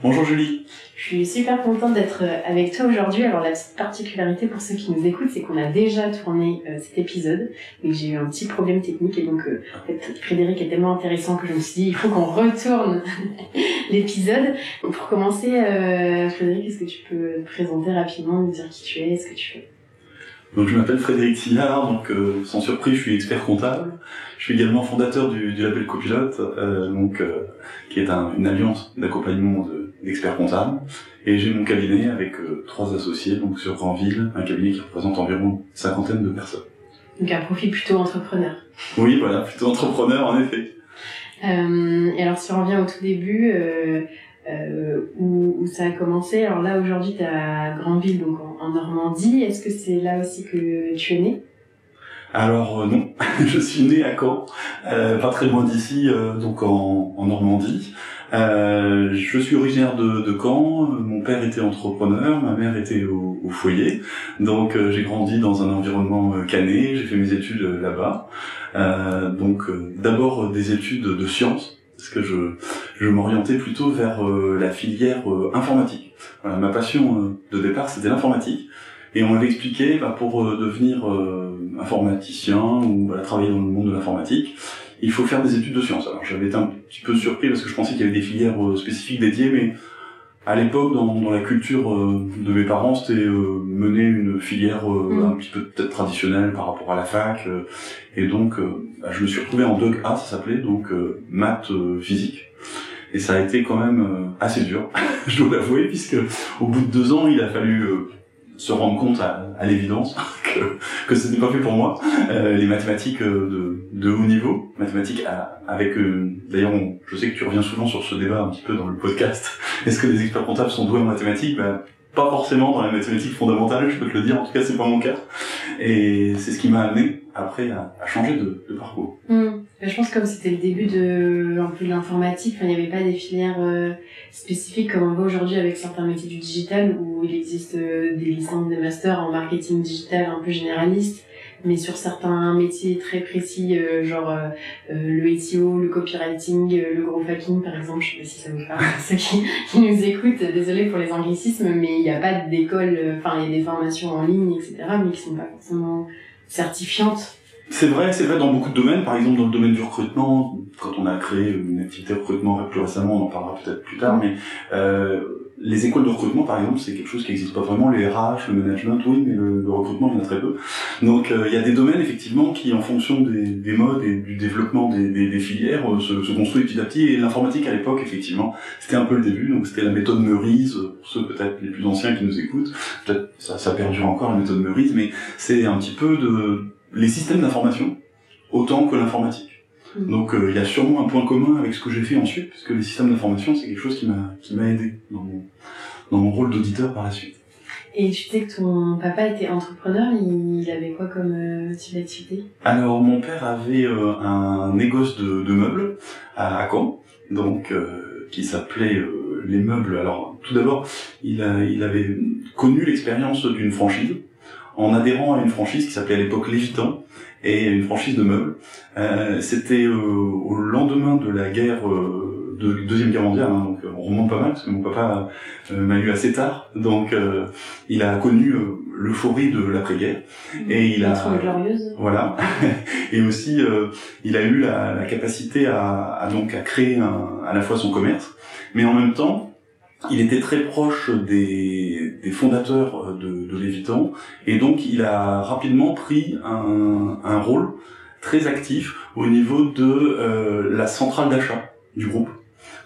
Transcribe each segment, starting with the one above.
Bonjour Julie. Je suis super contente d'être euh, avec toi aujourd'hui. Alors la petite particularité pour ceux qui nous écoutent, c'est qu'on a déjà tourné euh, cet épisode, mais j'ai eu un petit problème technique et donc euh, Frédéric est tellement intéressant que je me suis dit il faut qu'on retourne l'épisode. Pour commencer, Frédéric, est-ce que tu peux te présenter rapidement, nous dire qui tu es, ce que tu fais? Donc je m'appelle Frédéric Sillard, donc sans surprise je suis expert comptable. Je suis également fondateur du, du label Copilote, donc qui est un, une alliance d'accompagnement de d'experts comptables. Et j'ai mon cabinet avec euh, trois associés, donc sur Grandville, un cabinet qui représente environ une cinquantaine de personnes. Donc un profil plutôt entrepreneur. Oui, voilà, plutôt entrepreneur en effet. Euh, et alors si on revient au tout début, euh, où, où, ça a commencé, alors là aujourd'hui tu es à Grandville, donc en, Normandie, est-ce que c'est là aussi que tu es né? Alors non, je suis né à Caen, pas très loin d'ici, donc en, Normandie. Euh, je suis originaire de, Caen. Mon père était entrepreneur, ma mère était au, foyer. Donc euh, j'ai grandi dans un environnement euh, cané. J'ai fait mes études euh, là-bas. donc d'abord des études de sciences, parce que je, je m'orientais plutôt vers la filière informatique. Voilà, ma passion de départ c'était l'informatique. Et on m'avait expliqué, bah, pour devenir informaticien ou voilà, travailler dans le monde de l'informatique, il faut faire des études de sciences. Alors j'avais été un petit peu surpris parce que je pensais qu'il y avait des filières euh, spécifiques dédiées, mais à l'époque, dans, dans, la culture euh, de mes parents, c'était euh, mener une filière mm. un petit peu peut-être traditionnelle par rapport à la fac. et donc, bah, je me suis retrouvé en Doc A, ça s'appelait, donc maths physique. Et ça a été quand même assez dur, je dois l'avouer, puisque au bout de deux ans, il a fallu se rendre compte à, à l'évidence que, que ce n'était pas fait pour moi. Euh, les mathématiques euh, de, de haut niveau, mathématiques avec... Euh, D'ailleurs, je sais que tu reviens souvent sur ce débat un petit peu dans le podcast. Est-ce que les experts comptables sont doués en mathématiques? Ben, Pas forcément dans la mathématique fondamentale, je peux te le dire. En tout cas, c'est pas mon cas. Et c'est ce qui m'a amené après à, à changer de, de parcours. Mmh. Je pense que comme c'était le début de un peu de l'informatique, il n'y avait pas des filières euh, spécifiques comme on voit aujourd'hui avec certains métiers du digital où il existe euh, des licences, des masters en marketing digital un peu généralistes, mais sur certains métiers très précis, euh, genre le SEO, le copywriting, le growth hacking par exemple, je sais pas si ça vous parle, ceux qui, qui nous écoutent, désolé pour les anglicismes, mais il n'y a pas d'école, enfin il y a des formations en ligne, etc., mais qui sont pas forcément certifiantes c'est vrai, c'est vrai dans beaucoup de domaines. Par exemple, dans le domaine du recrutement, quand on a créé une activité de recrutement plus récemment, on en parlera peut-être plus tard, mais euh, les écoles de recrutement, par exemple, c'est quelque chose qui n'existe pas vraiment. Les RH, le management, oui, mais le, recrutement, il en a très peu. Donc, euh, il y a des domaines, effectivement, qui, en fonction des, des modes et du développement des, filières, euh, se, se construisent petit à petit. Et l'informatique, à l'époque, effectivement, c'était un peu le début. Donc, c'était la méthode Meurise, pour ceux peut-être les plus anciens qui nous écoutent. Peut-être ça, ça perdure encore, la méthode Meurise, mais c'est un petit peu de les systèmes d'information autant que l'informatique. Mm. Donc euh, il y a sûrement un point commun avec ce que j'ai fait ensuite, puisque les systèmes d'information, c'est quelque chose qui m'a qui m'a aidé dans mon, dans mon rôle d'auditeur par la suite. Et tu sais que ton papa était entrepreneur, il avait quoi comme euh, type d'activité? Alors mon père avait euh, un négoce de, de, meubles à, Caen, donc qui s'appelait les meubles. Alors tout d'abord, il, a, il avait connu l'expérience d'une franchise en adhérant à une franchise qui s'appelait à l'époque Lévitan et une franchise de meubles. Euh, C'était euh, au lendemain de la guerre euh, de deuxième guerre mondiale, hein, donc on remonte pas mal parce que mon papa euh, m'a eu assez tard, donc euh, il a connu l'euphorie de l'après-guerre et il a glorieuse. Voilà, et aussi il a eu la, la capacité à, à, donc à créer un, à la fois son commerce, mais en même temps il était très proche des, des fondateurs de, de Lévitan. Et donc il a rapidement pris un, un rôle très actif au niveau de euh, la centrale d'achat du groupe.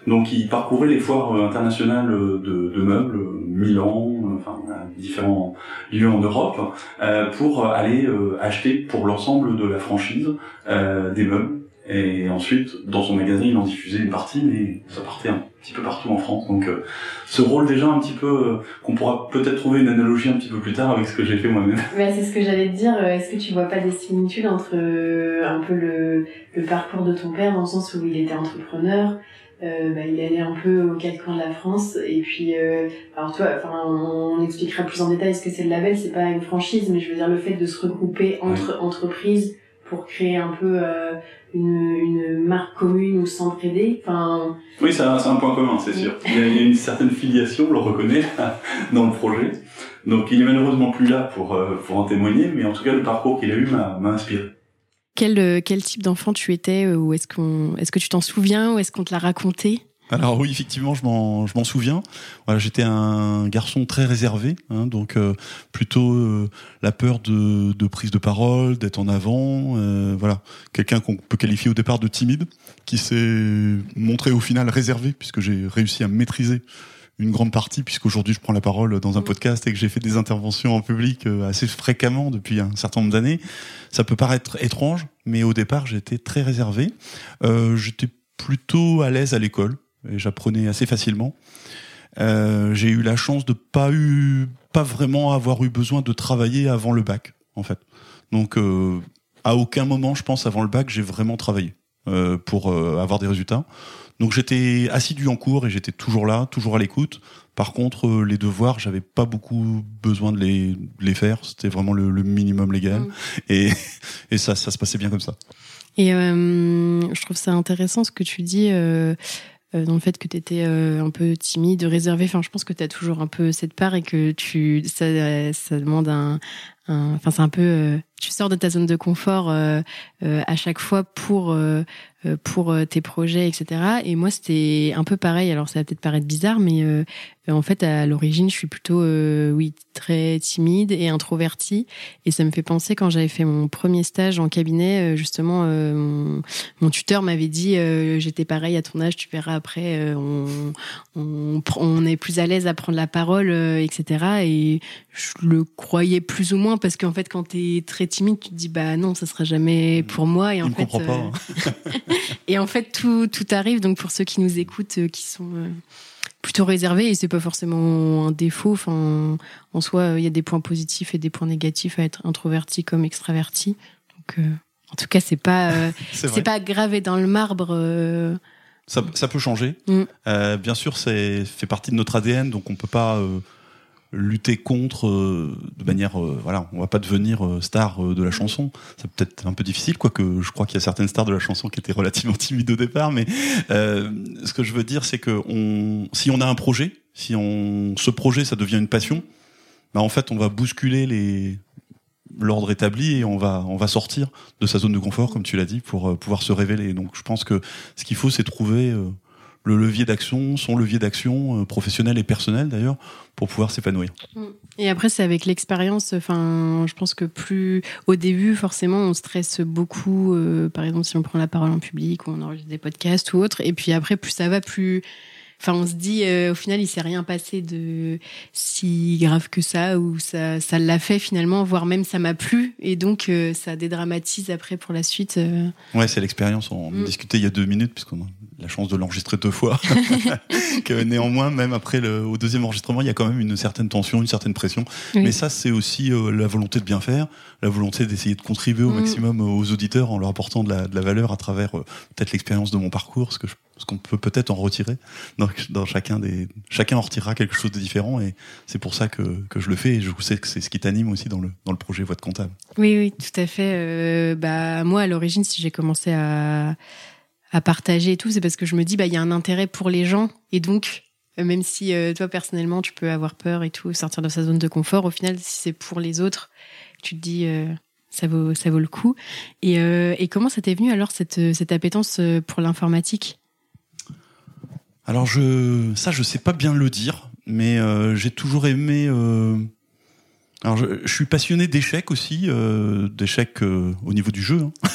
Donc il parcourait les foires euh, internationales de, de meubles, Milan, enfin différents lieux en Europe, euh, pour aller acheter pour l'ensemble de la franchise des meubles. Et ensuite, dans son magasin, il en diffusait une partie, mais ça partait un petit peu partout en France. Donc, euh, ce rôle déjà un petit peu, euh, qu'on pourra peut-être trouver une analogie un petit peu plus tard avec ce que j'ai fait moi-même. Mais c'est ce que j'allais te dire. Euh, est-ce que tu vois pas des similitudes entre un peu le, le, parcours de ton père, dans le sens où il était entrepreneur, bah, il allait un peu aux quatre coins de la France, et puis, alors toi, enfin, on, expliquera plus en détail ce que c'est le label. C'est pas une franchise, mais je veux dire le fait de se regrouper entre entreprises pour créer un peu une, une marque commune ou s'entraider enfin oui c'est un, un, point commun c'est sûr. Il y, a, une certaine filiation on le reconnaît dans le projet. Donc il est malheureusement plus là pour euh, pour en témoigner mais en tout cas le parcours qu'il a eu m'a inspiré. Quel, euh, quel type d'enfant tu étais euh, ou est-ce qu'on est-ce que tu t'en souviens ou est-ce qu'on te l'a raconté? Alors oui, effectivement, je m'en, je m'en souviens. Voilà, j'étais un garçon très réservé, hein, donc euh, plutôt euh, la peur de, de, prise de parole, d'être en avant. Euh, voilà, quelqu'un qu'on peut qualifier au départ de timide, qui s'est montré au final réservé, puisque j'ai réussi à maîtriser une grande partie, puisqu'aujourd'hui je prends la parole dans un mmh. podcast et que j'ai fait des interventions en public assez fréquemment depuis un certain nombre d'années. Ça peut paraître étrange, mais au départ j'étais très réservé. j'étais plutôt à l'aise à l'école et j'apprenais assez facilement. Euh, j'ai eu la chance de pas eu, pas vraiment avoir eu besoin de travailler avant le bac, en fait. Donc, euh, à aucun moment, je pense, avant le bac, j'ai vraiment travaillé euh, pour avoir des résultats. Donc, j'étais assidu en cours et j'étais toujours là, toujours à l'écoute. Par contre, les devoirs, j'avais pas beaucoup besoin de les, les faire. C'était vraiment le, le, minimum légal, mmh. et, et ça, ça se passait bien comme ça. Et je trouve ça intéressant ce que tu dis dans le fait que tu étais euh, un peu timide, réservé. Enfin, je pense que tu as toujours un peu cette part et que tu ça, ça demande un, enfin c'est un peu euh, tu sors de ta zone de confort euh, à chaque fois pour pour tes projets etc et moi c'était un peu pareil. Alors ça va peut-être paraître bizarre mais en fait à l'origine je suis plutôt oui très timide et introvertie. Et ça me fait penser quand j'avais fait mon premier stage en cabinet justement mon, mon, tuteur m'avait dit j'étais pareil à ton âge tu verras après on, on, on est plus à l'aise à prendre la parole etc et je le croyais plus ou moins parce qu'en fait quand tu es très timide tu te dis bah non ça sera jamais pour moi. Et en fait euh, hein. et en fait tout tout arrive. Donc pour ceux qui nous écoutent euh, qui sont euh, plutôt réservés et c'est pas forcément un défaut. Enfin en soi il y a des points positifs et des points négatifs à être introverti comme extraverti. Donc en tout cas c'est pas c'est pas gravé dans le marbre ça, ça, peut changer. Mm. bien sûr, c'est fait partie de notre ADN, donc on peut pas lutter contre euh, de manière euh, voilà on va pas devenir euh, star de la chanson. C'est peut-être un peu difficile quoique je crois qu'il y a certaines stars de la chanson qui étaient relativement timides au départ mais ce que je veux dire c'est que on si on a un projet si on ce projet ça devient une passion bah en fait on va bousculer les l'ordre établi et on va on va sortir de sa zone de confort comme tu l'as dit pour pouvoir se révéler. Donc je pense que ce qu'il faut c'est trouver le levier d'action, son levier d'action euh, professionnel et personnel d'ailleurs, pour pouvoir s'épanouir. Mm. Et après, c'est avec l'expérience. Enfin, je pense que plus au début, forcément, on stresse beaucoup. Euh, par exemple, si on prend la parole en public ou on enregistre des podcasts ou autre. Et puis après, plus ça va, plus Enfin, on se dit, euh, au final, il s'est rien passé de si grave que ça, ou ça, ça l'a fait finalement, voire même ça m'a plu, et donc euh, ça dédramatise après pour la suite. Euh. Ouais, c'est l'expérience. On mm. discutait il y a deux minutes, puisqu'on la chance de l'enregistrer deux fois. que néanmoins, même après le au deuxième enregistrement, il y a quand même une certaine tension, une certaine pression. Mais ça, c'est aussi euh, la volonté de bien faire, la volonté d'essayer de contribuer au mm. maximum aux auditeurs en leur apportant de la, de la valeur à travers euh, peut-être l'expérience de mon parcours, ce que ce qu'on peut peut-être en retirer. Donc, dans chacun des, chacun en retirera quelque chose de différent, et c'est pour ça que, que je le fais. Et je sais que c'est ce qui t'anime aussi dans le dans le projet Voix de comptable. Oui, oui, tout à fait. Euh, bah moi, à l'origine, si j'ai commencé à à partager et tout, c'est parce que je me dis, bah, il y a un intérêt pour les gens. Et donc, euh, même si euh, toi, personnellement, tu peux avoir peur et tout, sortir de sa zone de confort, au final, si c'est pour les autres, tu te dis, euh, ça, vaut, ça vaut le coup. Et, et comment ça t'est venu alors, cette, cette appétence pour l'informatique? Alors, je, ça, je sais pas bien le dire, mais j'ai toujours aimé. Alors, je, je, suis passionné d'échecs aussi, d'échecs au niveau du jeu. Hein.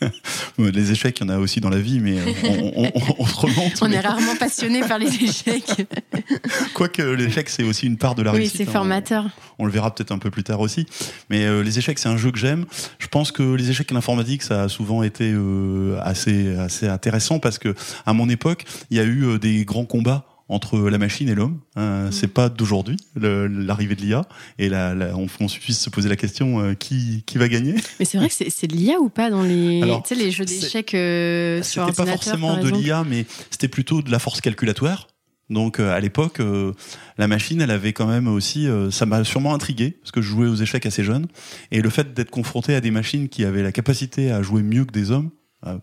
les échecs, il y en a aussi dans la vie, mais euh, on, on, on, se remonte. On est rarement passionné par les échecs. Quoique l'échec, c'est aussi une part de la réussite. Oui, c'est hein. formateur. On, le verra peut-être un peu plus tard aussi. Mais euh, les échecs, c'est un jeu que j'aime. Je pense que les échecs et l'informatique, ça a souvent été euh, assez, assez intéressant parce que à mon époque, il y a eu des grands combats entre la machine et l'homme. Hein, mm. C'est pas d'aujourd'hui l'arrivée de l'IA et la, on, on suffit de se poser la question euh, qui, qui va gagner. Mais c'est vrai que c'est de l'IA ou pas dans les, les jeux d'échecs euh, sur C'était pas forcément de l'IA, mais c'était plutôt de la force calculatoire. Donc euh, à l'époque, euh, la machine, elle avait quand même aussi, ça m'a sûrement intrigué parce que je jouais aux échecs assez jeune et le fait d'être confronté à des machines qui avaient la capacité à jouer mieux que des hommes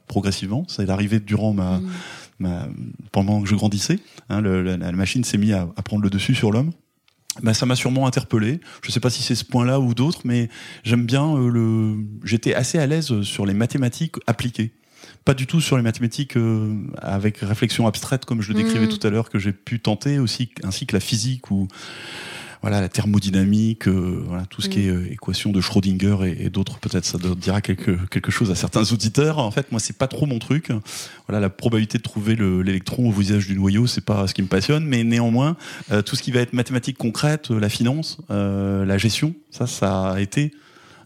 progressivement, ça est arrivé durant ma mm pendant que je grandissais, hein, le, la, la, machine s'est mise à, à, prendre le dessus sur l'homme. Ben, ça m'a sûrement interpellé. Je sais pas si c'est ce point-là ou d'autres, mais j'aime bien euh, le. J'étais assez à l'aise sur les mathématiques appliquées pas du tout sur les mathématiques euh, avec réflexion abstraite comme je le décrivais mmh. tout à l'heure que j'ai pu tenter aussi ainsi que la physique ou voilà la thermodynamique, euh, voilà tout ce qui est mm. euh, équation de Schrödinger et, et d'autres peut-être ça dira quelque quelque chose à certains auditeurs. En fait, moi c'est pas trop mon truc. Voilà la probabilité de trouver l'électron au visage du noyau, c'est pas ce qui me passionne, mais néanmoins euh, tout ce qui va être mathématiques concrètes, la finance, la gestion, ça ça a été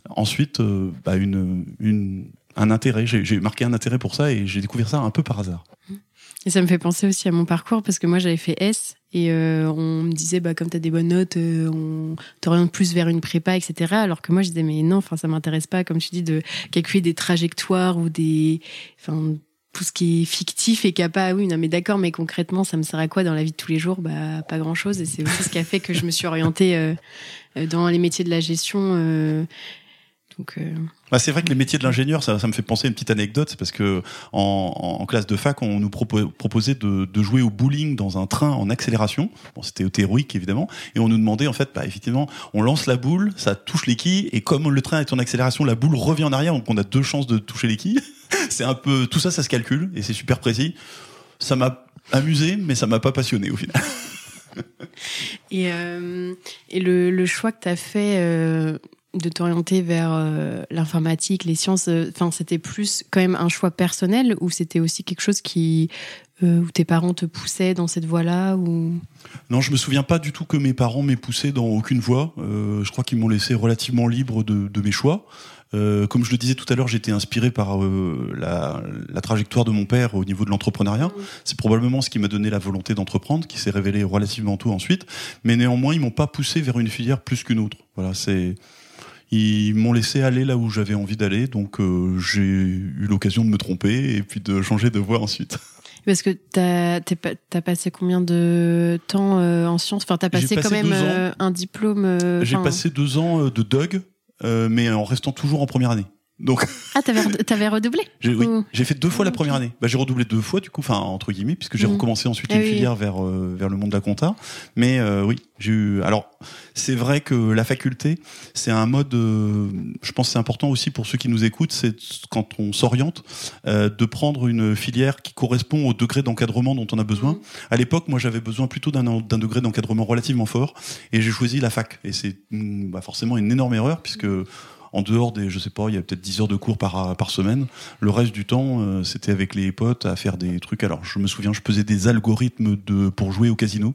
ensuite bah, une une un intérêt. J'ai marqué un intérêt pour ça et j'ai découvert ça un peu par hasard. Et ça me fait penser aussi à mon parcours parce que moi j'avais fait S et euh, on me disait bah comme tu as des bonnes notes, euh, on t'oriente plus vers une prépa, etc. Alors que moi je disais mais non, enfin ça m'intéresse pas comme tu dis de calculer des trajectoires ou des, enfin tout ce qui est fictif et qui a pas, oui, non, mais d'accord, mais concrètement, ça me sert à quoi dans la vie de tous les jours? Bah, pas grand chose. Et c'est aussi ce qui a fait que je me suis orientée euh, dans les métiers de la gestion. Euh, donc, euh... bah, c'est vrai que les métiers de l'ingénieur, ça, ça, me fait penser à une petite anecdote, c'est parce que en, en, classe de fac, on nous proposait de, de, jouer au bowling dans un train en accélération. Bon, c'était théorique évidemment, et on nous demandait en fait, bah, effectivement, on lance la boule, ça touche les quilles, et comme le train est en accélération, la boule revient en arrière, donc on a deux chances de toucher les quilles. c'est un peu tout ça, ça se calcule et c'est super précis. Ça m'a amusé, mais ça m'a pas passionné au final. et, euh, et le, le, choix que tu as fait euh, de t'orienter vers euh, l'informatique, les sciences, euh, enfin c'était plus quand même un choix personnel ou c'était aussi quelque chose qui euh, où tes parents te poussaient dans cette voie-là ou? Non, je me souviens pas du tout que mes parents m'aient poussé dans aucune voie. je crois qu'ils m'ont laissé relativement libre de, de mes choix. comme je le disais tout à l'heure, j'étais inspiré par la, la, trajectoire de mon père au niveau de l'entrepreneuriat. Mmh. C'est probablement ce qui m'a donné la volonté d'entreprendre, qui s'est révélé relativement tôt ensuite. Mais néanmoins, ils m'ont pas poussé vers une filière plus qu'une autre. Voilà, c'est ils m'ont laissé aller là où j'avais envie d'aller, donc euh, j'ai eu l'occasion de me tromper et puis de changer de voie ensuite. Parce que t'as as passé combien de temps euh, en sciences? Enfin, t'as passé, passé, quand même euh, un diplôme. j'ai passé deux ans de Doug, mais en restant toujours en première année. Donc ah t'avais avais redoublé j'ai, oui. j'ai fait deux fois la première année. Bah, j'ai redoublé deux fois du coup enfin entre guillemets puisque j'ai mmh. recommencé ensuite ah une filière vers euh, vers le monde de la compta. Mais euh, oui j'ai eu alors c'est vrai que la faculté c'est un mode euh, je pense c'est important aussi pour ceux qui nous écoutent c'est quand on s'oriente de prendre une filière qui correspond au degré d'encadrement dont on a besoin. Mmh. à l'époque moi j'avais besoin plutôt d'un d'un degré d'encadrement relativement fort et j'ai choisi la fac. Et c'est mmh, bah, forcément une énorme erreur puisque en dehors des, je sais pas, il y a peut-être 10 heures de cours par, par semaine. Le reste du temps, euh, c'était avec les potes à faire des trucs. Alors, je me souviens, je faisais des algorithmes de, pour jouer au casino.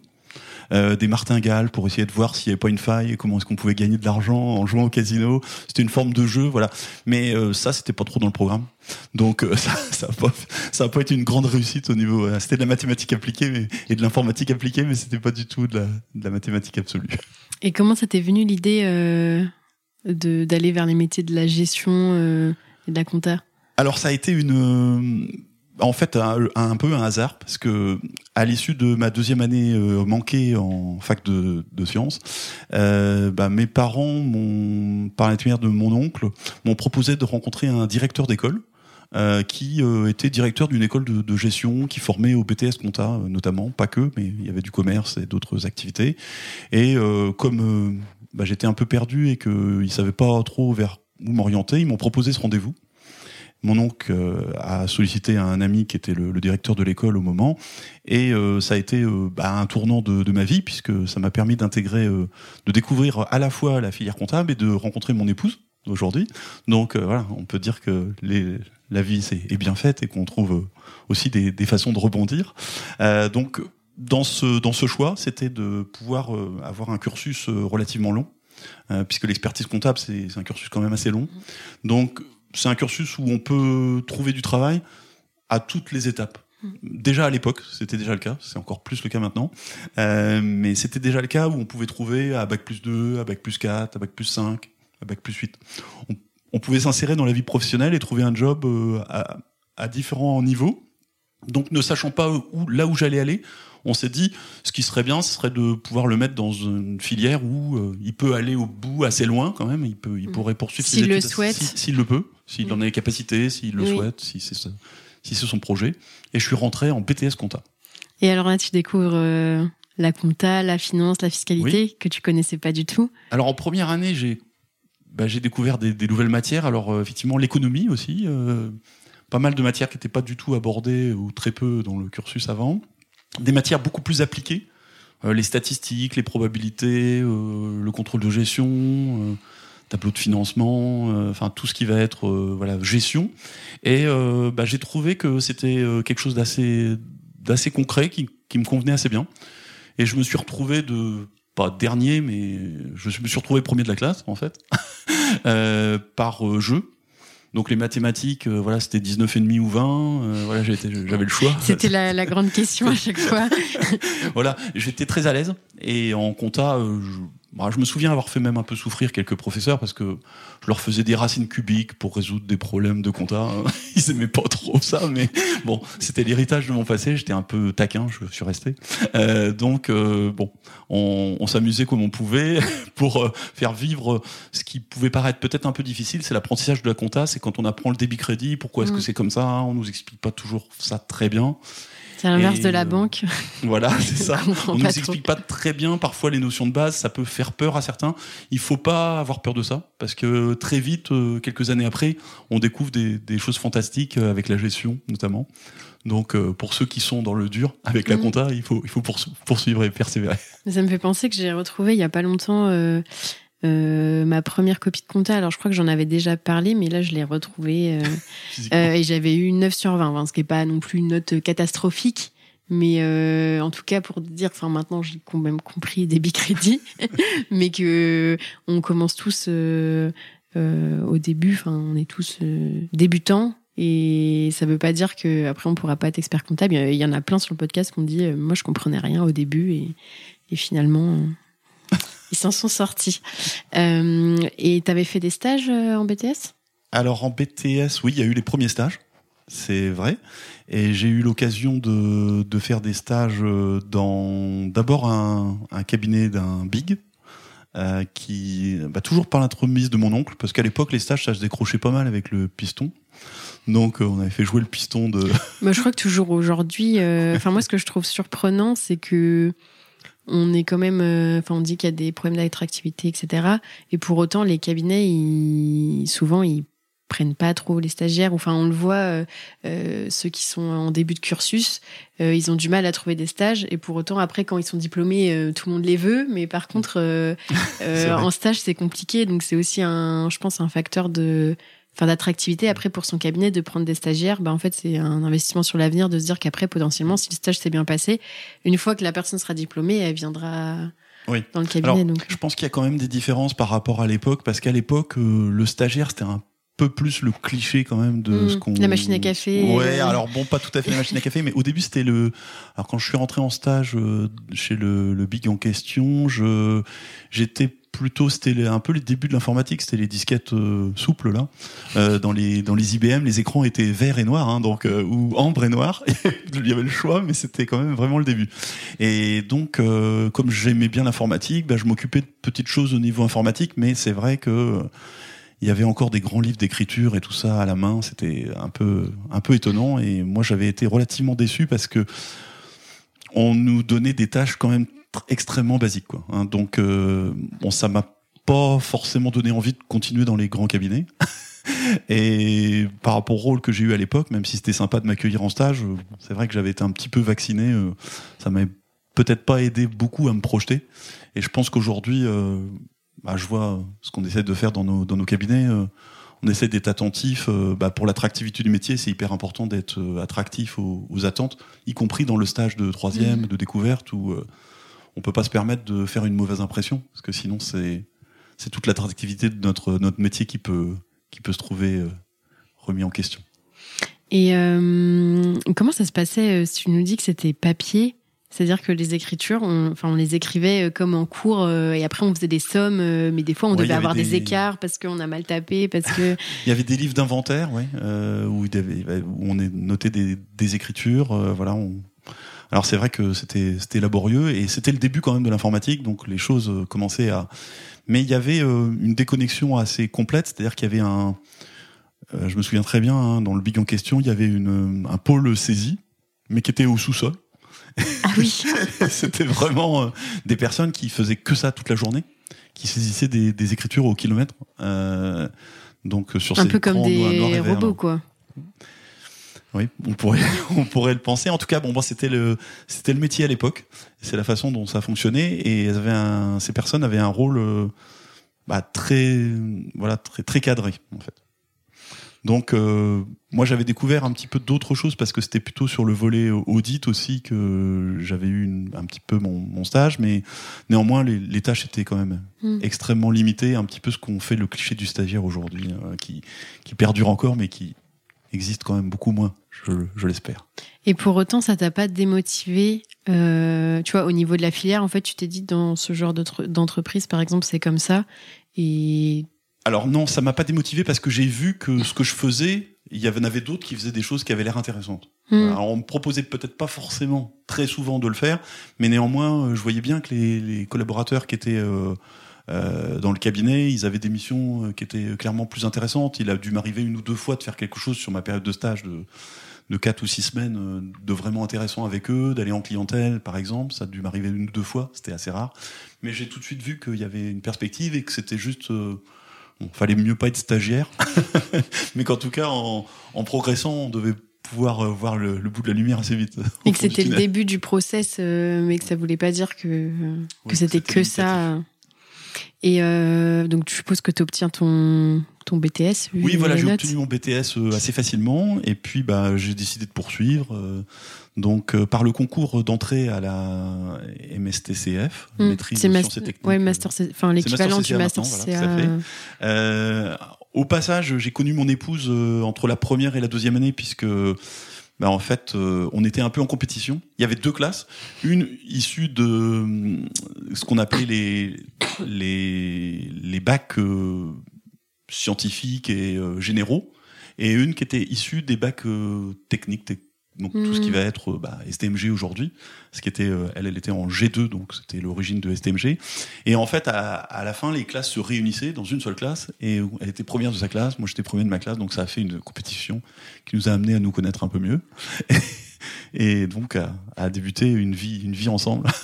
euh, des martingales pour essayer de voir s'il n'y avait pas une faille et comment est-ce qu'on pouvait gagner de l'argent en jouant au casino. C'était une forme de jeu, voilà. Mais euh, ça, c'était pas trop dans le programme. Donc euh, ça, ça a pas, ça a pas été une grande réussite au niveau. euh, c'était de la mathématique appliquée et de l'informatique appliquée, mais c'était pas du tout de la, de la mathématique absolue. Et comment ça t'est venu l'idée euh, d'aller vers les métiers de la gestion euh, et de la compta Alors ça a été une, euh, en fait un, peu un hasard parce que à l'issue de ma deuxième année euh, manquée en fac de, de sciences, euh, bah, mes parents par l'intermédiaire de mon oncle, m'ont proposé de rencontrer un directeur d'école. euh, qui euh, était directeur d'une école de, de gestion qui formait au BTS compta notamment, pas que, mais il y avait du commerce et d'autres activités. Et comme bah, j'étais un peu perdu et qu'ils savaient pas trop vers où m'orienter, ils m'ont proposé ce rendez-vous. Mon oncle euh, a sollicité un ami qui était le, le directeur de l'école au moment, et euh, ça a été euh, bah, un tournant de, de ma vie puisque ça m'a permis d'intégrer, euh, de découvrir à la fois la filière comptable et de rencontrer mon épouse aujourd'hui. Donc euh, voilà, on peut dire que les, la vie c'est- est bien faite et qu'on trouve euh, aussi des, des façons de rebondir. Donc dans ce dans ce choix, c'était de pouvoir euh, avoir un cursus euh, relativement long, euh, puisque l'expertise comptable c'est c'est un cursus quand même assez long. Donc c'est un cursus où on peut trouver du travail à toutes les étapes. Déjà à l'époque, c'était déjà le cas, c'est encore plus le cas maintenant, Euh, mais c'était déjà le cas où on pouvait trouver à bac plus 2, à bac plus 4, à bac plus 5, à bac plus 8. On, on pouvait s'insérer dans la vie professionnelle et trouver un job euh, à, à différents niveaux. Donc ne sachant pas où, là où j'allais aller, on s'est dit ce qui serait bien, ce serait de pouvoir le mettre dans une filière où euh, il peut aller au bout assez loin quand même. Il peut, il Mm. pourrait poursuivre ses S'il le études, souhaite. si- s'il le peut, s'il Oui. en a les capacités, s'il le Oui. souhaite, si c'est si c'est son projet. Et je suis rentré en BTS compta. Et alors là, tu découvres euh, la compta, la finance, la fiscalité que tu connaissais pas du tout. Alors en première année, j'ai bah, j'ai découvert des, des nouvelles matières. Alors euh, effectivement l'économie aussi, pas mal de matières qui n'étaient pas du tout abordées ou très peu dans le cursus avant. Des matières beaucoup plus appliquées, euh, les statistiques, les probabilités, euh, le contrôle de gestion, euh, tableau de financement, euh, enfin tout ce qui va être euh, voilà gestion. Et euh, bah, j'ai trouvé que c'était quelque chose d'assez d'assez concret qui, qui me convenait assez bien. Et je me suis retrouvé de pas dernier, mais je me suis retrouvé premier de la classe en fait par jeu. Donc les mathématiques, euh, voilà, c'était 19 et demi ou 20. euh, voilà, j'avais le choix. C'était la, la grande question à chaque fois. voilà, j'étais très à l'aise. Et en compta, euh, bah, je me souviens avoir fait même un peu souffrir quelques professeurs parce que je leur faisais des racines cubiques pour résoudre des problèmes de compta. hein. Ils aimaient pas trop ça, mais bon, c'était l'héritage de mon passé. J'étais un peu taquin, je suis resté. Euh, donc euh, bon, on, on s'amusait comme on pouvait pour euh, faire vivre ce qui pouvait paraître peut-être un peu difficile. C'est l'apprentissage de la compta. C'est quand on apprend le débit crédit. Pourquoi est-ce Mm. que c'est comme ça On nous explique pas toujours ça très bien. C'est l'inverse de la banque. Voilà, c'est ça. On On nous trop. explique pas très bien parfois les notions de base, ça peut faire peur à certains. Il faut pas avoir peur de ça parce que très vite, euh, quelques années après, on découvre des, des choses fantastiques euh, avec la gestion notamment. Donc euh, pour ceux qui sont dans le dur avec la Mhm. compta, il faut il faut poursu- poursuivre et persévérer. Ça me fait penser que j'ai retrouvé il y a pas longtemps euh, euh, ma première copie de compta. Alors je crois que j'en avais déjà parlé, mais là je l'ai retrouvée euh, euh, et j'avais eu une 9 sur 20, hein, ce qui est pas non plus une note catastrophique. Mais euh, en tout cas, pour dire, enfin maintenant j'ai quand même compris débit crédit, mais que on commence tous au début, enfin on est tous débutants et ça veut pas dire que après on pourra pas être expert comptable. Il y- en a plein sur le podcast qui ont dit, moi je comprenais rien au début et, et finalement ils s'en sont sortis. Euh, et t'avais fait des stages euh, en BTS Alors en BTS, oui, il y a eu les premiers stages, c'est vrai. Et j'ai eu l'occasion de, de faire des stages euh, dans d'abord un, un cabinet d'un big, euh, qui bah, toujours par l'entremise de mon oncle, parce qu'à l'époque les stages ça se décrochait pas mal avec le piston. Donc euh, on avait fait jouer le piston de. Moi, je crois que toujours aujourd'hui, euh, enfin moi, ce que je trouve surprenant, c'est que on est quand même, euh, enfin on dit qu'il y a des problèmes d'attractivité, etc. Et pour autant, les cabinets, ils, souvent, ils prennent pas trop les stagiaires. Enfin, on le voit, euh, euh, ceux qui sont en début de cursus, euh, ils ont du mal à trouver des stages. Et pour autant, après, quand ils sont diplômés, tout le monde les veut. Mais par contre, en stage, c'est compliqué. Donc c'est aussi un, je pense, un facteur de enfin d'attractivité après pour son cabinet de prendre des stagiaires. Bah, en fait, c'est un investissement sur l'avenir de se dire qu'après, potentiellement, si le stage s'est bien passé, une fois que la personne sera diplômée, elle viendra Oui. dans le cabinet. donc. Je pense qu'il y a quand même des différences par rapport à l'époque, parce qu'à l'époque, euh, le stagiaire, c'était un peu plus le cliché quand même de Mm. ce qu'on. La machine à café. Ouais, Euh. alors bon, pas tout à fait la machine à café, mais au début c'était le. Alors quand je suis rentré en stage euh, chez le, le big en question, je j'étais plutôt c'était un peu les débuts de l'informatique, c'était les disquettes euh, souples là. Euh, dans les dans les IBM, les écrans étaient verts et noirs, hein, donc euh, ou ambre et noir. Il y avait le choix, mais c'était quand même vraiment le début. Et donc, comme j'aimais bien l'informatique, bah, je m'occupais de petites choses au niveau informatique, mais c'est vrai que il y avait encore des grands livres d'écriture et tout ça à la main. C'était un peu, un peu étonnant. Et moi, j'avais été relativement déçu parce que on nous donnait des tâches quand même extrêmement basiques, quoi. hein. donc, euh, bon, ça m'a pas forcément donné envie de continuer dans les grands cabinets. Et par rapport au rôle que j'ai eu à l'époque, même si c'était sympa de m'accueillir en stage, euh, c'est vrai que j'avais été un petit peu vacciné. euh, Ça m'avait peut-être pas aidé beaucoup à me projeter. Et je pense qu'aujourd'hui, euh, bah, je vois ce qu'on essaie de faire dans nos, dans nos cabinets. on essaie d'être attentif. bah, pour l'attractivité du métier, c'est hyper important d'être attractif aux, aux attentes, y compris dans le stage de troisième, de découverte, où on peut pas se permettre de faire une mauvaise impression, parce que sinon c'est c'est toute l'attractivité de notre notre métier qui peut qui peut se trouver euh, remis en question. Et euh, comment ça se passait euh, si tu nous dis que c'était papier? C'est-à-dire que les écritures, on, enfin, on les écrivait comme en cours euh, et après on faisait des sommes, euh, mais des fois on Ouais, devait avoir des... des- écarts parce qu'on a mal tapé, parce que. Il y avait des livres d'inventaire, ouais, euh, où, où on est noté des, des écritures. voilà. On... Alors c'est vrai que c'était c'était laborieux et c'était le début quand même de l'informatique, donc les choses euh, commençaient à. Mais il y avait euh, une déconnexion assez complète, c'est-à-dire qu'il y avait un. euh, je me souviens très bien, hein, dans le big en question, il y avait une, un pôle saisie, mais qui était au sous-sol. Ah oui C'était vraiment des personnes qui faisaient que ça toute la journée, qui saisissaient des, des écritures au kilomètre. Euh, donc sur Un ces peu comme des robots, là. quoi. Oui, on pourrait, on pourrait le penser. En tout cas, bon, c'était le, c'était le métier à l'époque. C'est la façon dont ça fonctionnait et elles avaient un, ces personnes avaient un rôle, euh, bah, très, voilà, très, très cadré, en fait. Donc, euh, moi, j'avais découvert un petit peu d'autres choses parce que c'était plutôt sur le volet audit aussi que j'avais eu une- un petit peu mon, mon stage, mais néanmoins, les, les tâches étaient quand même Hmm. extrêmement limitées, un petit peu ce qu'on fait le cliché du stagiaire aujourd'hui, euh, qui, qui perdure encore, mais qui existe quand même beaucoup moins, je, je l'espère. Et pour autant, ça t'a pas démotivé, euh, tu vois, au niveau de la filière, en fait, tu t'es dit dans ce genre d'entre- d'entreprise, par exemple, c'est comme ça. Et Alors non, ça m'a pas démotivé parce que j'ai vu que ce que je faisais, il y en avait d'autres qui faisaient des choses qui avaient l'air intéressantes. Hmm. Alors, on me proposait peut-être pas forcément très souvent de le faire, mais néanmoins, euh, je voyais bien que les, les collaborateurs qui étaient euh, euh, dans le cabinet, ils avaient des missions euh, qui étaient clairement plus intéressantes. Il a dû m'arriver une ou deux fois de faire quelque chose sur ma période de stage de de quatre ou six semaines euh, de vraiment intéressant avec eux, d'aller en clientèle par exemple, ça a dû m'arriver une ou deux fois, c'était assez rare. Mais j'ai tout de suite vu qu'il y avait une perspective et que c'était juste euh, Bon, fallait mieux pas être stagiaire, mais qu'en tout cas, en, en progressant, on devait pouvoir voir le, le bout de la lumière assez vite. Et que c'était le début du process, euh, mais que ça voulait pas dire que, que Oui, c'était que ça. Et euh, donc, tu supposes que tu obtiens ton, ton BTS Oui, voilà, j'ai obtenu mon BTS euh, assez facilement, et puis bah, j'ai décidé de poursuivre. euh, donc, par le concours d'entrée à la MSTCF, Hmm. maîtrise de sciences et techniques. ouais, master, enfin l'équivalent du Master maintenant, voilà, Euh, au passage, j'ai connu mon épouse entre la première et la deuxième année, puisque bah, en fait, euh, on était un peu en compétition. Il y avait deux classes, une issue de euh, ce qu'on appelait les les les bacs euh, scientifiques et euh, généraux, et une qui était issue des bacs techniques. Donc tout ce qui Mhm. va être euh, bah, STMG aujourd'hui, ce qui était, euh, elle, elle était en G2, donc c'était l'origine de STMG. Et en fait, à, à la fin, les classes se réunissaient dans une seule classe, et elle était première de sa classe, moi j'étais premier de ma classe, donc ça a fait une compétition qui nous a amené à nous connaître un peu mieux, et donc à, à débuter une vie, une vie ensemble.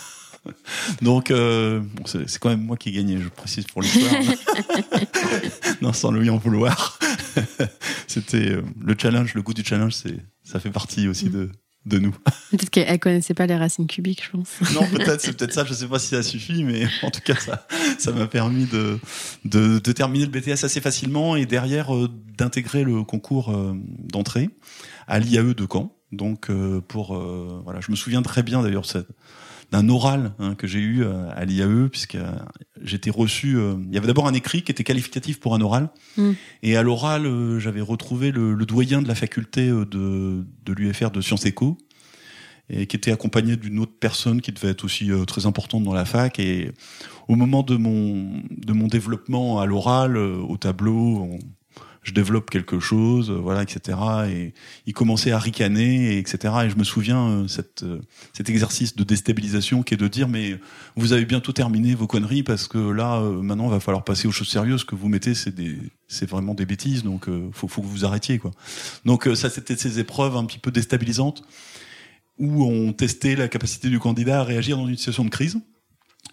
Donc, euh, bon, c'est c'est quand même moi qui ai gagné, je précise pour l'histoire. non, sans lui en vouloir. C'était euh, le challenge, le goût du challenge, c'est ça fait partie aussi de, de nous. Peut-être qu'elle connaissait pas les racines cubiques, je pense. Non, peut-être, c'est peut-être ça. Je sais pas si ça suffit, mais en tout cas, ça, ça m'a permis de, de, de, terminer le BTS assez facilement et derrière euh, d'intégrer le concours euh, d'entrée à l'IAE de Caen. Donc, euh, pour voilà, je me souviens très bien d'ailleurs d'un oral hein, que j'ai eu à l'IAE puisque j'étais reçu. il y avait d'abord un écrit qui était qualificatif pour un oral, Mm. et à l'oral, j'avais retrouvé le, le doyen de la faculté de, de l'UFR de Sciences Éco et qui était accompagné d'une autre personne qui devait être aussi euh, très importante dans la fac. Et au moment de mon de mon développement à l'oral, euh, au tableau, on- je développe quelque chose, euh, voilà, etc. Et il commençait à ricaner, et etc. Et je me souviens euh, cette, euh, cet exercice de déstabilisation qui est de dire mais vous avez bientôt terminé vos conneries parce que là maintenant il va falloir passer aux choses sérieuses. Que vous mettez c'est des c'est vraiment des bêtises donc faut faut que vous arrêtiez quoi. Donc ça c'était ces épreuves un petit peu déstabilisantes où on testait la capacité du candidat à réagir dans une situation de crise.